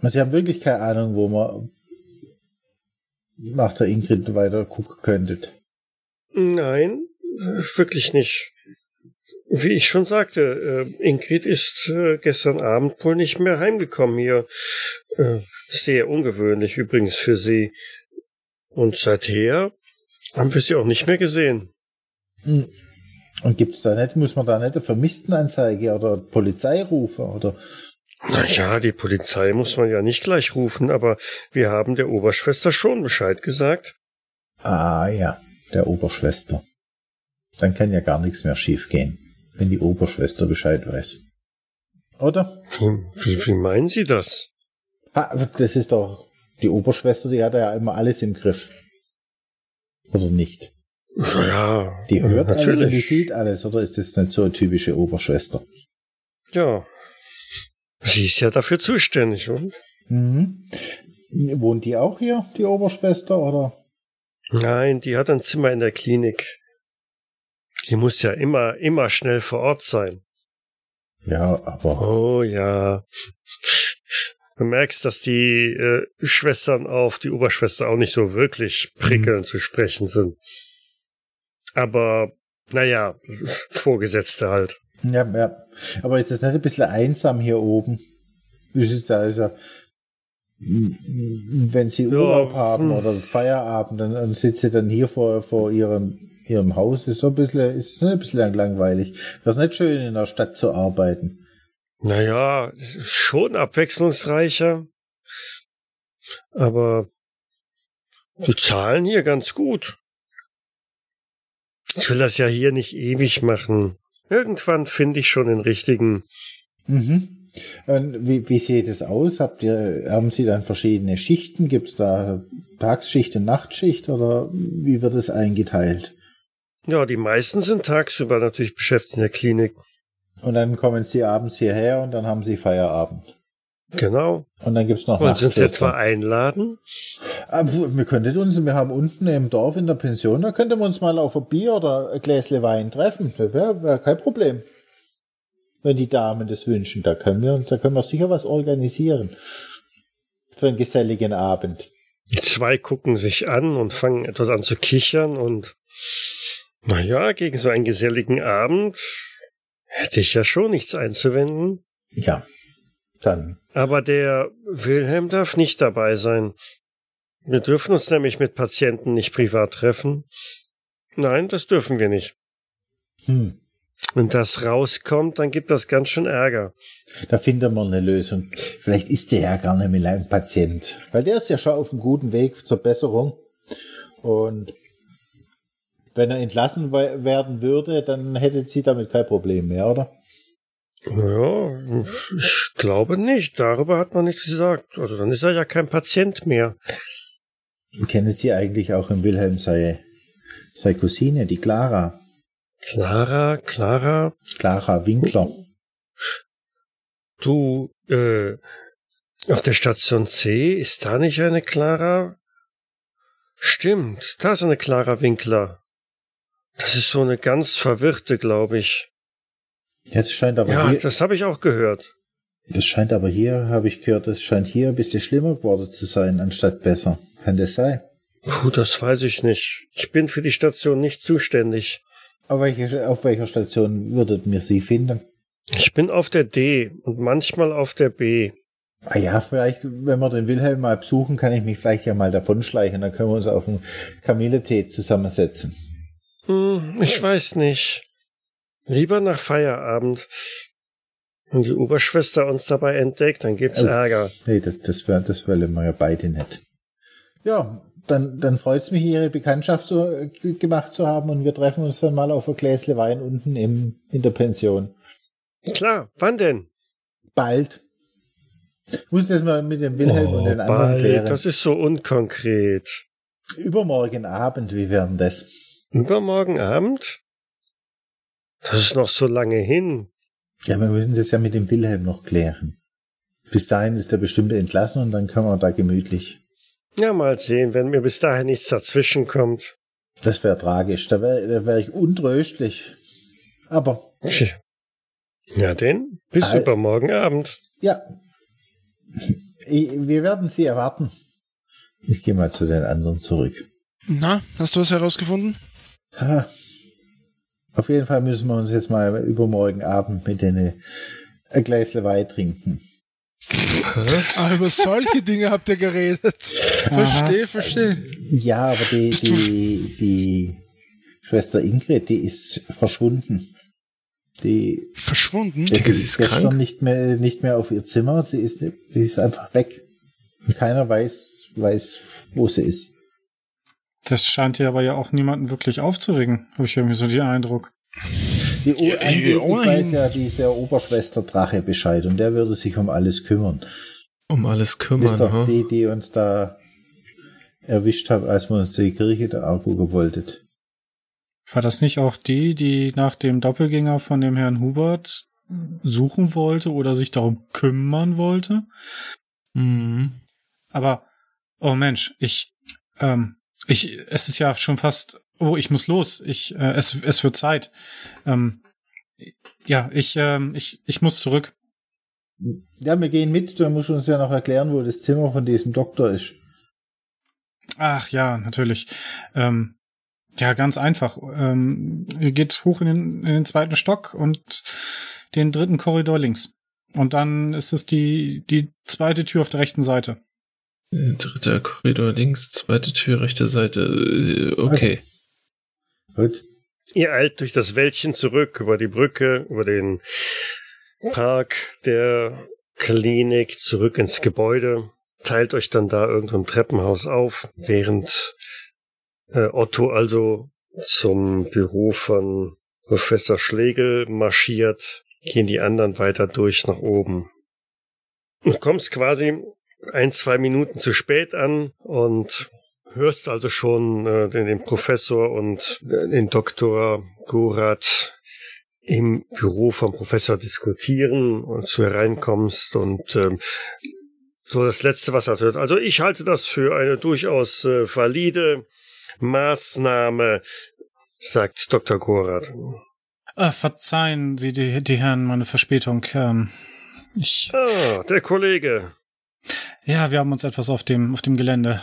S2: Sie haben wirklich keine Ahnung, wo man nach der Ingrid weiter gucken könntet.
S1: Nein, wirklich nicht. Wie ich schon sagte, äh, Ingrid ist äh, gestern Abend wohl nicht mehr heimgekommen hier. Äh, sehr ungewöhnlich übrigens für sie. Und seither haben wir sie auch nicht mehr gesehen.
S2: Hm. Und gibt's da nicht, muss man da nicht eine Vermisstenanzeige oder Polizei rufen oder?
S1: Na ja, die Polizei muss man ja nicht gleich rufen, aber wir haben der Oberschwester schon Bescheid gesagt.
S2: Ah ja, der Oberschwester. Dann kann ja gar nichts mehr schiefgehen, wenn die Oberschwester Bescheid weiß. Oder?
S1: Wie, wie, wie meinen Sie das?
S2: Ha, das ist doch die Oberschwester, die hat ja immer alles im Griff. Oder nicht?
S1: Ja,
S2: Die hört alles und die
S1: natürlich.
S2: sieht alles, oder ist das nicht so eine typische Oberschwester?
S1: Ja. Sie ist ja dafür zuständig, und?
S2: Mhm. Wohnt die auch hier, die Oberschwester, oder?
S1: Nein, die hat ein Zimmer in der Klinik. Die muss ja immer, immer schnell vor Ort sein.
S2: Ja, aber
S1: Oh ja. Du merkst, dass die äh, Schwestern auf die Oberschwester auch nicht so wirklich prickelnd zu sprechen sind. Aber, naja, Vorgesetzte halt.
S2: Ja, ja. Aber ist das nicht ein bisschen einsam hier oben? Ist da, ist ja, wenn sie
S1: Ja,
S2: Urlaub haben
S1: hm.
S2: oder Feierabend, dann, dann sitzt sie dann hier vor, vor ihrem, ihrem Haus. Ist so ein bisschen, ist ein bisschen langweilig. Das ist nicht schön, in der Stadt zu arbeiten.
S1: Naja, schon abwechslungsreicher. Aber die zahlen hier ganz gut. Ich will das ja hier nicht ewig machen. Irgendwann finde ich schon den richtigen.
S2: Mhm. Und wie, wie sieht es aus? Habt ihr, haben Sie dann verschiedene Schichten? Gibt es da Tagsschicht und Nachtschicht oder wie wird es eingeteilt?
S1: Ja, die meisten sind tagsüber natürlich beschäftigt in der Klinik.
S2: Und dann kommen Sie abends hierher und dann haben Sie Feierabend.
S1: Genau.
S2: Und dann gibt's noch
S1: Wollen Sie uns
S2: Nachtschwestern.
S1: etwa einladen?
S2: Aber wir könnten uns, wir haben unten im Dorf in der Pension, da könnten wir uns mal auf ein Bier oder ein Gläsle Wein treffen. Das wäre wär kein Problem. Wenn die Damen das wünschen, da können wir, da können wir sicher was organisieren. Für einen geselligen Abend.
S1: Die zwei gucken sich an und fangen etwas an zu kichern und naja, gegen so einen geselligen Abend hätte ich ja schon nichts einzuwenden.
S2: Ja. Dann.
S1: Aber der Wilhelm darf nicht dabei sein. Wir dürfen uns nämlich mit Patienten nicht privat treffen. Nein, das dürfen wir nicht.
S2: Hm.
S1: Wenn das rauskommt, dann gibt das ganz schön Ärger.
S2: Da finden wir eine Lösung. Vielleicht ist der ja gar nicht mehr ein Patient. Weil der ist ja schon auf einem guten Weg zur Besserung. Und wenn er entlassen we- werden würde, dann hätte sie damit kein Problem mehr, oder?
S1: Ja, ich glaube nicht. Darüber hat man nichts gesagt. Also dann ist er ja kein Patient mehr.
S2: Kennen Sie eigentlich auch im Wilhelm seine, seine Cousine, die Clara?
S1: Clara, Clara,
S2: Clara Winkler.
S1: du, äh, auf der Station C ist da nicht eine Clara? Stimmt, da ist eine Clara Winkler. Das ist so eine ganz verwirrte, glaube ich.
S2: Jetzt scheint aber
S1: Ja,
S2: hier,
S1: das habe ich auch gehört.
S2: das scheint aber hier, habe ich gehört, das scheint hier ein bisschen schlimmer geworden zu sein, anstatt besser. Kann das sein?
S1: Puh, das weiß ich nicht. Ich bin für die Station nicht zuständig.
S2: Auf welcher, auf welcher Station würdet mir Sie finden?
S1: Ich bin auf der D und manchmal auf der B.
S2: Ah ja, vielleicht, wenn wir den Wilhelm mal besuchen, kann ich mich vielleicht ja mal davonschleichen. Dann können wir uns auf einen Kamilletee zusammensetzen.
S1: Hm, ich weiß nicht. Lieber nach Feierabend. Wenn die Oberschwester uns dabei entdeckt, dann gibt's
S2: Oh.
S1: Ärger.
S2: Nee, das, das, wär, das wollen wir ja beide nicht. Ja, dann, dann freut es mich, Ihre Bekanntschaft so, äh, gemacht zu haben und wir treffen uns dann mal auf ein Gläsle Wein unten im, in der Pension.
S1: Klar, wann denn?
S2: Bald. Ich muss das mal mit dem Wilhelm oh, und den anderen bald. klären.
S1: Das ist so unkonkret.
S2: Übermorgen Abend, wie werden das?
S1: Übermorgen Abend? Das ist noch so lange hin.
S2: Ja, wir müssen das ja mit dem Wilhelm noch klären. Bis dahin ist er bestimmt entlassen und dann können wir da gemütlich.
S1: Ja, mal sehen, wenn mir bis dahin nichts dazwischen kommt.
S2: Das wäre tragisch. Da wäre da wär ich untröstlich. Aber.
S1: Ja, denn bis äh, übermorgen Abend.
S2: Ja. Wir werden Sie erwarten. Ich gehe mal zu den anderen zurück.
S5: Na, hast du was herausgefunden?
S2: Ha. Auf jeden Fall müssen wir uns jetzt mal übermorgen Abend mit denen ein Gläsle Wein trinken.
S5: ah, über solche Dinge habt ihr geredet. Verstehe, verstehe.
S2: Ja, aber die, die, die Schwester Ingrid, die ist verschwunden. Die
S5: verschwunden?
S2: Die, die ist krank. nicht mehr, nicht mehr auf ihr Zimmer. Sie ist, die ist einfach weg. Und keiner weiß, weiß, wo sie ist.
S3: Das scheint ja aber ja auch niemanden wirklich aufzuregen, habe ich irgendwie so den Eindruck.
S2: Die o ja, weiß ja dieser Oberschwester Drache Bescheid und der würde sich um alles kümmern.
S4: Um alles kümmern. Ist
S2: doch die, die uns da erwischt hat, als wir uns die Kirche da angucken wollten.
S3: War das nicht auch die, die nach dem Doppelgänger von dem Herrn Hubert suchen wollte oder sich darum kümmern wollte? Mhm. Aber, oh Mensch, ich, ähm, ich, es ist ja schon fast, oh, ich muss los. Ich, äh, es, es wird Zeit. Ähm, ja, ich, ähm, ich, ich muss zurück.
S2: Ja, wir gehen mit. Du musst uns ja noch erklären, wo das Zimmer von diesem Doktor ist.
S3: Ach ja, natürlich. Ähm, ja, ganz einfach. Ähm, ihr geht hoch in den, in den zweiten Stock und den dritten Korridor links. Und dann ist es die, die zweite Tür auf der rechten Seite.
S4: Dritter Korridor links, zweite Tür, rechte Seite. Äh, okay.
S1: Gut. Ihr eilt durch das Wäldchen zurück, über die Brücke, über den Park der Klinik, zurück ins Gebäude, teilt euch dann da irgendein Treppenhaus auf, während äh, Otto also zum Büro von Professor Schlegel marschiert, gehen die anderen weiter durch nach oben. Du kommst quasi ein, zwei Minuten zu spät an und hörst also schon äh, den, den Professor und den Doktor Gorat im Büro vom Professor diskutieren und zu hereinkommst und ähm, so das Letzte, was er hört. Also ich halte das für eine durchaus äh, valide Maßnahme, sagt Dr. Gorat.
S3: Äh, verzeihen Sie die, die Herren meine Verspätung. Ähm, ich.
S1: Ah, der Kollege.
S3: Ja, wir haben uns etwas auf dem, auf dem Gelände.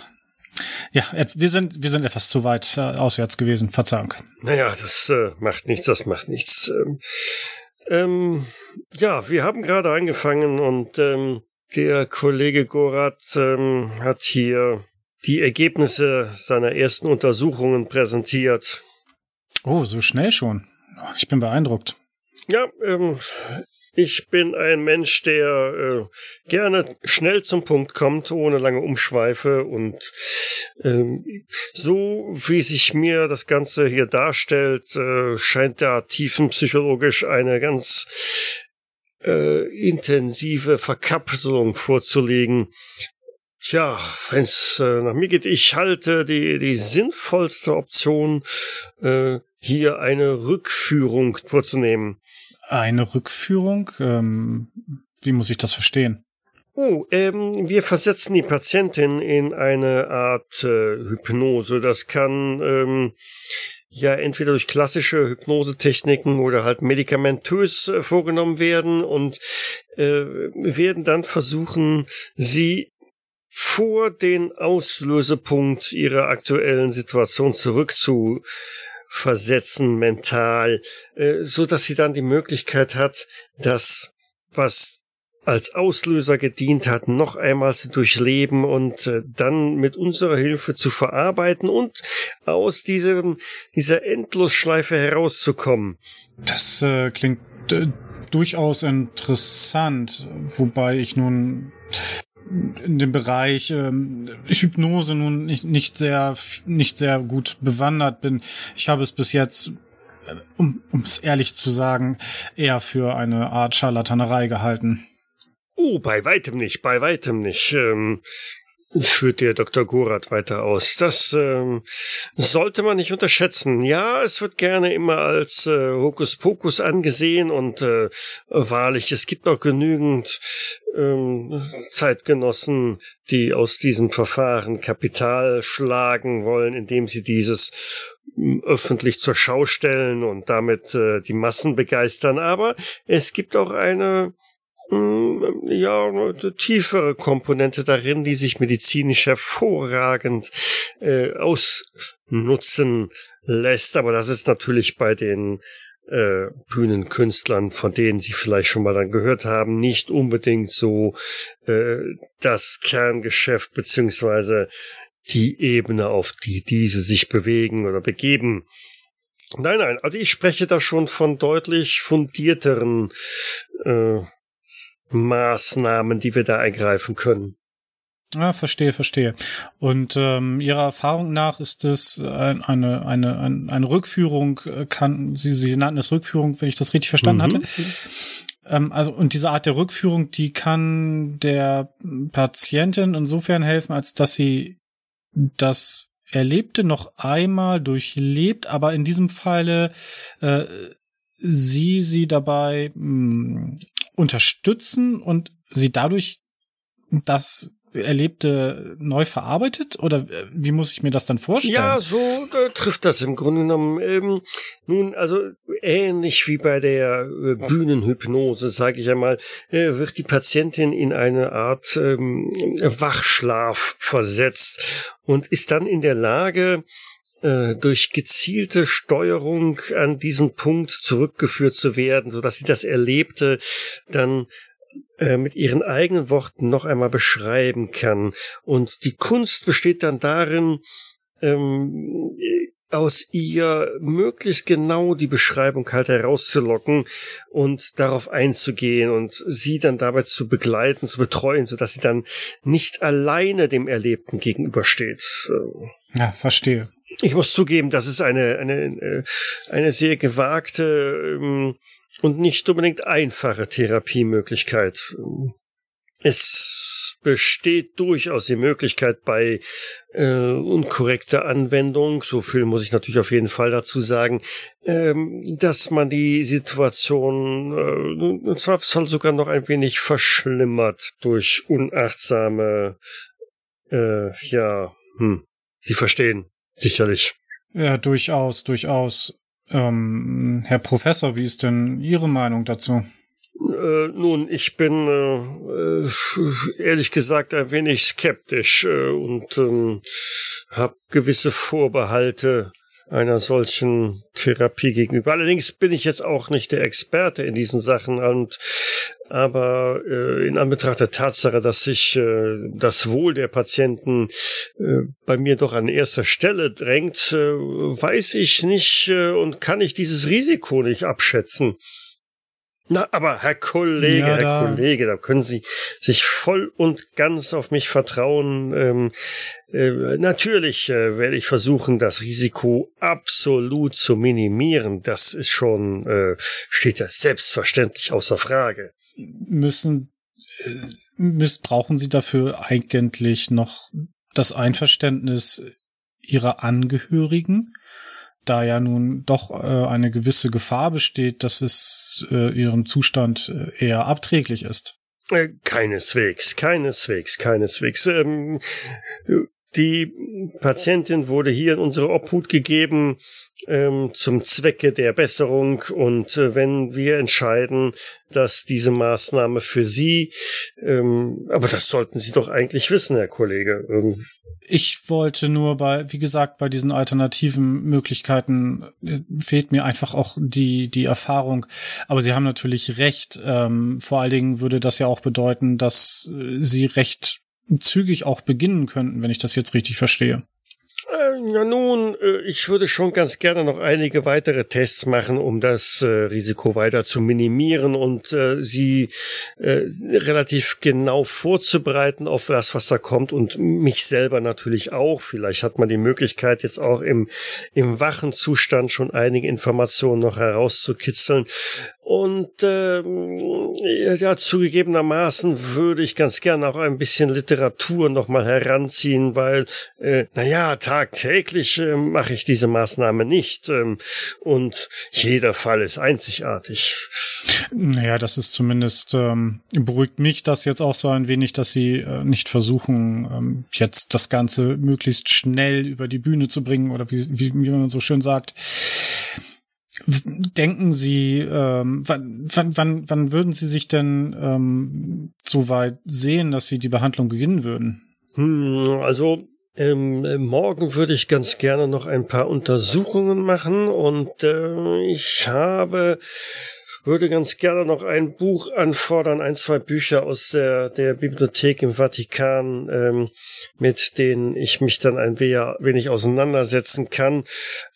S3: Ja, wir sind, wir sind etwas zu weit äh, auswärts gewesen. Verzeihung.
S1: Naja, das äh, macht nichts, das macht nichts. Ähm, ähm, ja, wir haben gerade angefangen und ähm, der Kollege Gorat ähm, hat hier die Ergebnisse seiner ersten Untersuchungen präsentiert.
S3: Oh, so schnell schon. Ich bin beeindruckt.
S1: Ja, ähm, ich bin ein Mensch, der äh, gerne schnell zum Punkt kommt, ohne lange Umschweife. Und ähm, so wie sich mir das Ganze hier darstellt, äh, scheint da tiefenpsychologisch eine ganz äh, intensive Verkapselung vorzulegen. Tja, wenn's äh, nach mir geht, ich halte die, die sinnvollste Option, äh, hier eine Rückführung vorzunehmen.
S3: Eine Rückführung? Ähm, wie muss ich das verstehen?
S1: Oh, ähm, wir versetzen die Patientin in eine Art äh, Hypnose. Das kann ähm, ja entweder durch klassische Hypnosetechniken oder halt medikamentös äh, vorgenommen werden und äh, werden dann versuchen, sie vor den Auslösepunkt ihrer aktuellen Situation zurückzu versetzen mental, äh, so dass sie dann die Möglichkeit hat, das, was als Auslöser gedient hat, noch einmal zu durchleben und äh, dann mit unserer Hilfe zu verarbeiten und aus diesem, dieser Endlosschleife herauszukommen.
S3: Das äh, klingt äh, durchaus interessant, wobei ich nun in dem Bereich ähm, Hypnose nun nicht, nicht sehr nicht sehr gut bewandert bin. Ich habe es bis jetzt um es ehrlich zu sagen, eher für eine Art Scharlatanerei gehalten.
S1: Oh, bei weitem nicht, bei weitem nicht. Ähm, führt der Dr. Gorath weiter aus. Das ähm, sollte man nicht unterschätzen. Ja, es wird gerne immer als äh, Hokuspokus angesehen und äh, wahrlich, es gibt auch genügend ähm, Zeitgenossen, die aus diesem Verfahren Kapital schlagen wollen, indem sie dieses öffentlich zur Schau stellen und damit äh, die Massen begeistern. Aber es gibt auch eine ja, eine tiefere Komponente darin, die sich medizinisch hervorragend äh, ausnutzen lässt. Aber das ist natürlich bei den äh, Bühnenkünstlern, von denen Sie vielleicht schon mal dann gehört haben, nicht unbedingt so äh, das Kerngeschäft beziehungsweise die Ebene, auf die diese sich bewegen oder begeben. Nein, nein, also ich spreche da schon von deutlich fundierteren äh, Maßnahmen, die wir da ergreifen können.
S3: Ja, verstehe, verstehe. Und ähm, Ihrer Erfahrung nach ist es ein, eine, eine, eine, eine Rückführung, äh, kann, Sie, Sie nannten es Rückführung, wenn ich das richtig verstanden mhm. hatte. Ähm, also, und diese Art der Rückführung, die kann der Patientin insofern helfen, als dass sie das Erlebte noch einmal durchlebt, aber in diesem Falle äh, sie sie dabei mh, hm, unterstützen und sie dadurch das Erlebte neu verarbeitet? Oder äh, wie muss ich mir das dann vorstellen?
S1: Ja, so äh, trifft das im Grunde genommen. Ähm, nun, also ähnlich wie bei der äh, Bühnenhypnose, sage ich einmal, äh, wird die Patientin in eine Art ähm, Wachschlaf versetzt und ist dann in der Lage, äh, durch gezielte Steuerung an diesen Punkt zurückgeführt zu werden, so dass sie das Erlebte dann äh, mit ihren eigenen Worten noch einmal beschreiben kann. Und die Kunst besteht dann darin, ähm, aus ihr möglichst genau die Beschreibung halt herauszulocken und darauf einzugehen und sie dann dabei zu begleiten, zu betreuen, so dass sie dann nicht alleine dem Erlebten gegenübersteht.
S3: Ja, verstehe.
S1: Ich muss zugeben, das ist eine, eine, äh, eine sehr gewagte ähm, und nicht unbedingt einfache Therapiemöglichkeit. Es besteht durchaus die Möglichkeit bei äh, unkorrekter Anwendung, so viel muss ich natürlich auf jeden Fall dazu sagen, ähm, dass man die Situation äh, im Zweifelsfall sogar noch ein wenig verschlimmert durch unachtsame, äh, ja, hm, Sie verstehen, Sicherlich.
S3: Ja, durchaus, durchaus. Ähm, Herr Professor, wie ist denn Ihre Meinung dazu?
S1: Äh, nun, ich bin äh, äh ehrlich gesagt ein wenig skeptisch äh, und ähm, habe gewisse Vorbehalte einer solchen Therapie gegenüber. Allerdings bin ich jetzt auch nicht der Experte in diesen Sachen und aber äh, in Anbetracht der Tatsache, dass sich äh, das Wohl der Patienten äh, bei mir doch an erster Stelle drängt, äh, weiß ich nicht äh, und kann ich dieses Risiko nicht abschätzen. Na, aber Herr Kollege, ja, Herr Kollege, da können Sie sich voll und ganz auf mich vertrauen. Ähm, äh, natürlich äh, werde ich versuchen, das Risiko absolut zu minimieren. Das ist schon, äh, steht das selbstverständlich außer Frage.
S3: Müssen, äh, missbrauchen Sie dafür eigentlich noch das Einverständnis Ihrer Angehörigen? Da ja nun doch äh, eine gewisse Gefahr besteht, dass es äh, ihrem Zustand äh, eher abträglich ist.
S1: Äh, keineswegs, keineswegs, keineswegs. Ähm, die Patientin wurde hier in unsere Obhut gegeben ähm, zum Zwecke der Besserung und äh, wenn wir entscheiden, dass diese Maßnahme für Sie, ähm, aber das sollten Sie doch eigentlich wissen, Herr Kollege. Ähm,
S3: ich wollte nur bei, wie gesagt, bei diesen alternativen Möglichkeiten äh, fehlt mir einfach auch die, die Erfahrung. Aber Sie haben natürlich recht. Ähm, vor allen Dingen würde das ja auch bedeuten, dass äh, Sie recht zügig auch beginnen könnten, wenn ich das jetzt richtig verstehe.
S1: Äh, ja nun, äh, ich würde schon ganz gerne noch einige weitere Tests machen, um das äh, Risiko weiter zu minimieren und äh, sie äh, relativ genau vorzubereiten auf das, was da kommt und mich selber natürlich auch. Vielleicht hat man die Möglichkeit, jetzt auch im, im wachen Zustand schon einige Informationen noch herauszukitzeln. Und äh, ja, zugegebenermaßen würde ich ganz gerne auch ein bisschen Literatur nochmal heranziehen, weil, äh, naja, tagtäglich äh, mache ich diese Maßnahme nicht. Ähm, und jeder Fall ist einzigartig.
S3: Naja, das ist zumindest, ähm, beruhigt mich das jetzt auch so ein wenig, dass sie äh, nicht versuchen, ähm, jetzt das Ganze möglichst schnell über die Bühne zu bringen oder wie, wie, wie man so schön sagt. Denken Sie, ähm, wann, wann, wann, wann würden Sie sich denn ähm, so weit sehen, dass Sie die Behandlung beginnen würden?
S1: Hm, also ähm, morgen würde ich ganz gerne noch ein paar Untersuchungen machen und äh, ich habe würde ganz gerne noch ein Buch anfordern, ein, zwei Bücher aus der, der Bibliothek im Vatikan, ähm, mit denen ich mich dann ein wenig auseinandersetzen kann.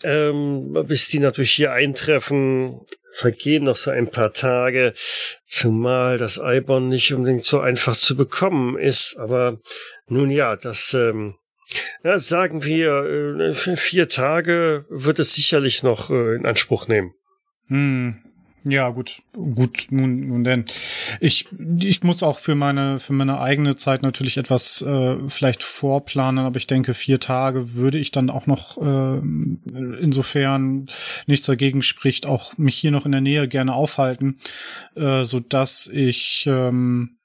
S1: Ähm, bis die natürlich hier eintreffen, vergehen noch so ein paar Tage, zumal das Eibon nicht unbedingt so einfach zu bekommen ist. Aber nun ja, das ähm, ja, sagen wir, äh, vier Tage wird es sicherlich noch äh, in Anspruch nehmen.
S3: Hm, ja, gut, gut, nun, nun denn. Ich, ich muss auch für meine, für meine eigene Zeit natürlich etwas äh, vielleicht vorplanen, aber ich denke, vier Tage würde ich dann auch noch, äh, insofern nichts dagegen spricht, auch mich hier noch in der Nähe gerne aufhalten, äh, so dass ich ähm,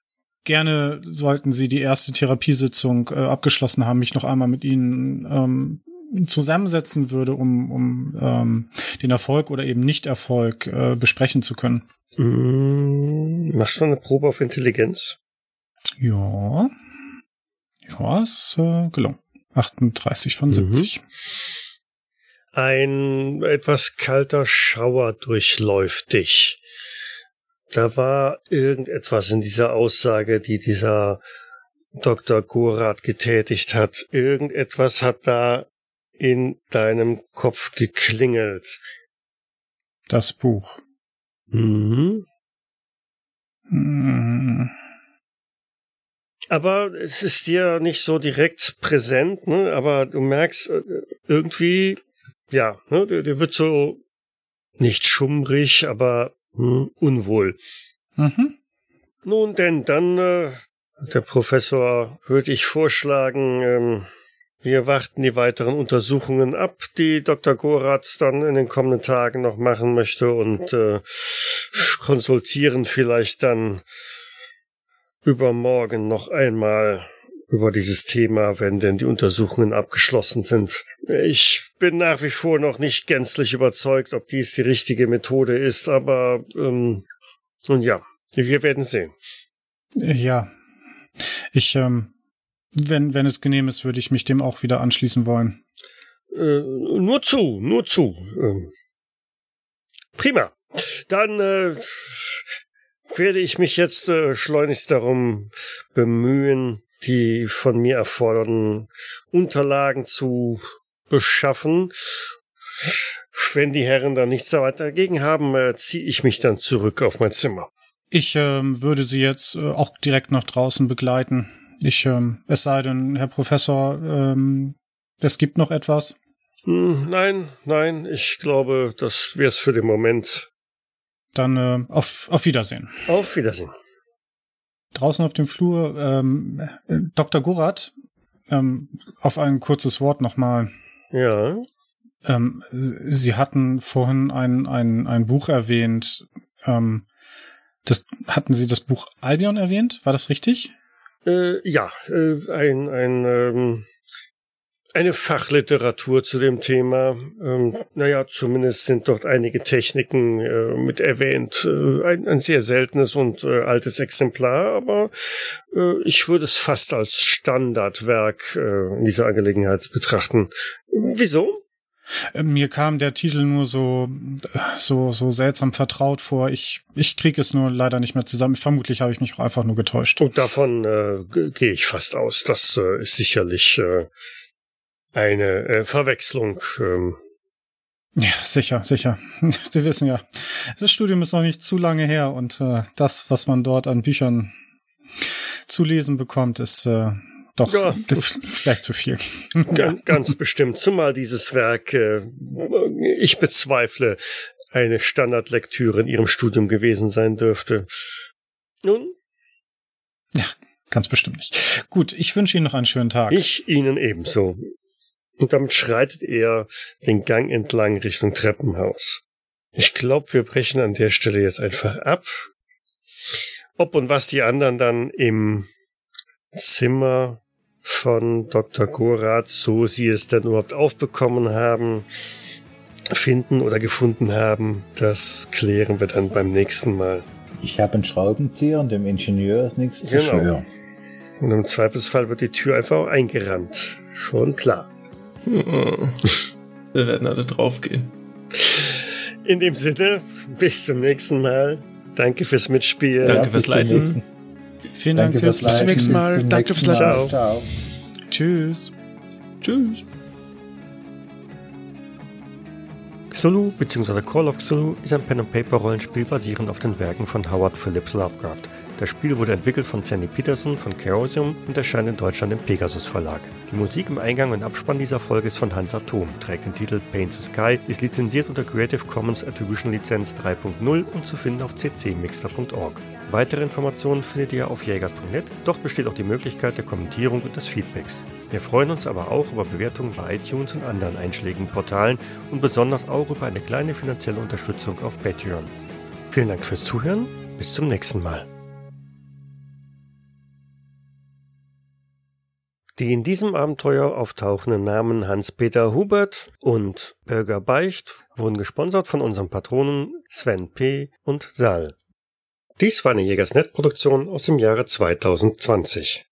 S3: gerne, sollten Sie die erste Therapiesitzung äh, abgeschlossen haben, mich noch einmal mit Ihnen ähm, zusammensetzen würde, um, um ähm, den Erfolg oder eben Nicht-Erfolg äh, besprechen zu können.
S1: Mm, machst du eine Probe auf Intelligenz?
S3: Ja. Ja, ist äh, gelungen. 38 von 70. Mhm.
S1: Ein etwas kalter Schauer durchläuft dich. Da war irgendetwas in dieser Aussage, die dieser Dr. Gorath getätigt hat. Irgendetwas hat da in deinem Kopf geklingelt?
S3: Das Buch.
S1: Mhm. Mhm. Aber es ist dir nicht so direkt präsent, ne? Aber du merkst äh, irgendwie, ja, ne? dir, wird so nicht schummrig, aber hm, unwohl. Mhm. Nun denn, dann, äh, der Professor, würde ich vorschlagen, ähm, wir warten die weiteren Untersuchungen ab, die Dr. Gorath dann in den kommenden Tagen noch machen möchte und äh, konsultieren vielleicht dann übermorgen noch einmal über dieses Thema, wenn denn die Untersuchungen abgeschlossen sind. Ich bin nach wie vor noch nicht gänzlich überzeugt, ob dies die richtige Methode ist, aber ähm, nun ja, wir werden sehen.
S3: Ja, ich ähm, wenn, wenn es genehm ist, würde ich mich dem auch wieder anschließen wollen.
S1: Äh, nur zu, nur zu. Ähm, prima. Dann äh, werde ich mich jetzt äh, schleunigst darum bemühen, die von mir erfordernden Unterlagen zu beschaffen. Wenn die Herren da nichts weiter dagegen haben, äh, ziehe ich mich dann zurück auf mein Zimmer.
S3: Ich ähm, würde Sie jetzt äh, auch direkt nach draußen begleiten. Ich, ähm, es sei denn, Herr Professor, ähm, es gibt noch etwas.
S1: Hm, nein, nein, ich glaube, das wäre es für den Moment.
S3: Dann äh, auf, auf Wiedersehen.
S1: Auf Wiedersehen.
S3: Draußen auf dem Flur, ähm, äh, Dr. Gorath, ähm, auf ein kurzes Wort nochmal.
S1: Ja.
S3: Ähm, Sie hatten vorhin ein, ein, ein Buch erwähnt. Ähm, das, hatten Sie das Buch Albion erwähnt? War das richtig?
S1: Äh, ja, äh, ein, ein, ähm, eine Fachliteratur zu dem Thema. Ähm, naja, zumindest sind dort einige Techniken äh, mit erwähnt. Äh, ein, ein sehr seltenes und äh, altes Exemplar, aber äh, ich würde es fast als Standardwerk äh, in dieser Angelegenheit betrachten. Wieso?
S3: Äh, mir kam der Titel nur so, so, so seltsam vertraut vor. Ich, ich kriege es nur leider nicht mehr zusammen. Vermutlich habe ich mich auch einfach nur getäuscht.
S1: Und davon äh, gehe ich fast aus. Das äh, ist sicherlich äh, eine äh, Verwechslung. Ähm.
S3: Ja, sicher, sicher. Sie wissen ja, das Studium ist noch nicht zu lange her und äh, das, was man dort an Büchern zu lesen bekommt, ist äh, doch ja. vielleicht zu viel.
S1: Ganz, ganz bestimmt. Zumal dieses Werk, äh, ich bezweifle, eine Standardlektüre in Ihrem Studium gewesen sein dürfte. Nun?
S3: Ja, ganz bestimmt nicht. Gut, ich wünsche Ihnen noch einen schönen Tag.
S1: Ich Ihnen ebenso. Und damit schreitet er den Gang entlang Richtung Treppenhaus. Ich glaube, wir brechen an der Stelle jetzt einfach ab. Ob und was die anderen dann im Zimmer von Dr. Gorath, so sie es denn überhaupt aufbekommen haben, finden oder gefunden haben, das klären wir dann beim nächsten Mal.
S2: Ich habe einen Schraubenzieher und dem Ingenieur ist nichts genau. zu schwören.
S1: Und im Zweifelsfall wird die Tür einfach auch eingerannt. Schon klar.
S4: Wir werden alle draufgehen.
S1: In dem Sinne, bis zum nächsten Mal. Danke fürs Mitspielen.
S4: Danke fürs Leiten.
S3: Vielen Dank
S5: Danke
S3: fürs.
S5: Bis zum nächsten Mal. Danke fürs Leiten.
S1: Ciao.
S2: Ciao.
S3: Tschüss.
S4: Tschüss.
S1: Cthulhu bzw. Call of Cthulhu ist ein Pen-and-Paper-Rollenspiel basierend auf den Werken von Howard Phillips Lovecraft. Das Spiel wurde entwickelt von Sandy Peterson von Chaosium und erscheint in Deutschland im Pegasus Verlag. Die Musik im Eingang und Abspann dieser Folge ist von Hans Atom, trägt den Titel Paint the Sky, ist lizenziert unter Creative Commons Attribution Lizenz 3.0 und zu finden auf ccmixter.org. Weitere Informationen findet ihr auf jägers.net, dort besteht auch die Möglichkeit der Kommentierung und des Feedbacks. Wir freuen uns aber auch über Bewertungen bei iTunes und anderen einschlägigen Portalen und besonders auch über eine kleine finanzielle Unterstützung auf Patreon. Vielen Dank fürs Zuhören, bis zum nächsten Mal. Die in diesem Abenteuer auftauchenden Namen Hans-Peter Hubert und Bürger Beicht wurden gesponsert von unseren Patronen Sven P. und Sal. Dies war eine Jägersnet-Produktion aus dem Jahre 2020.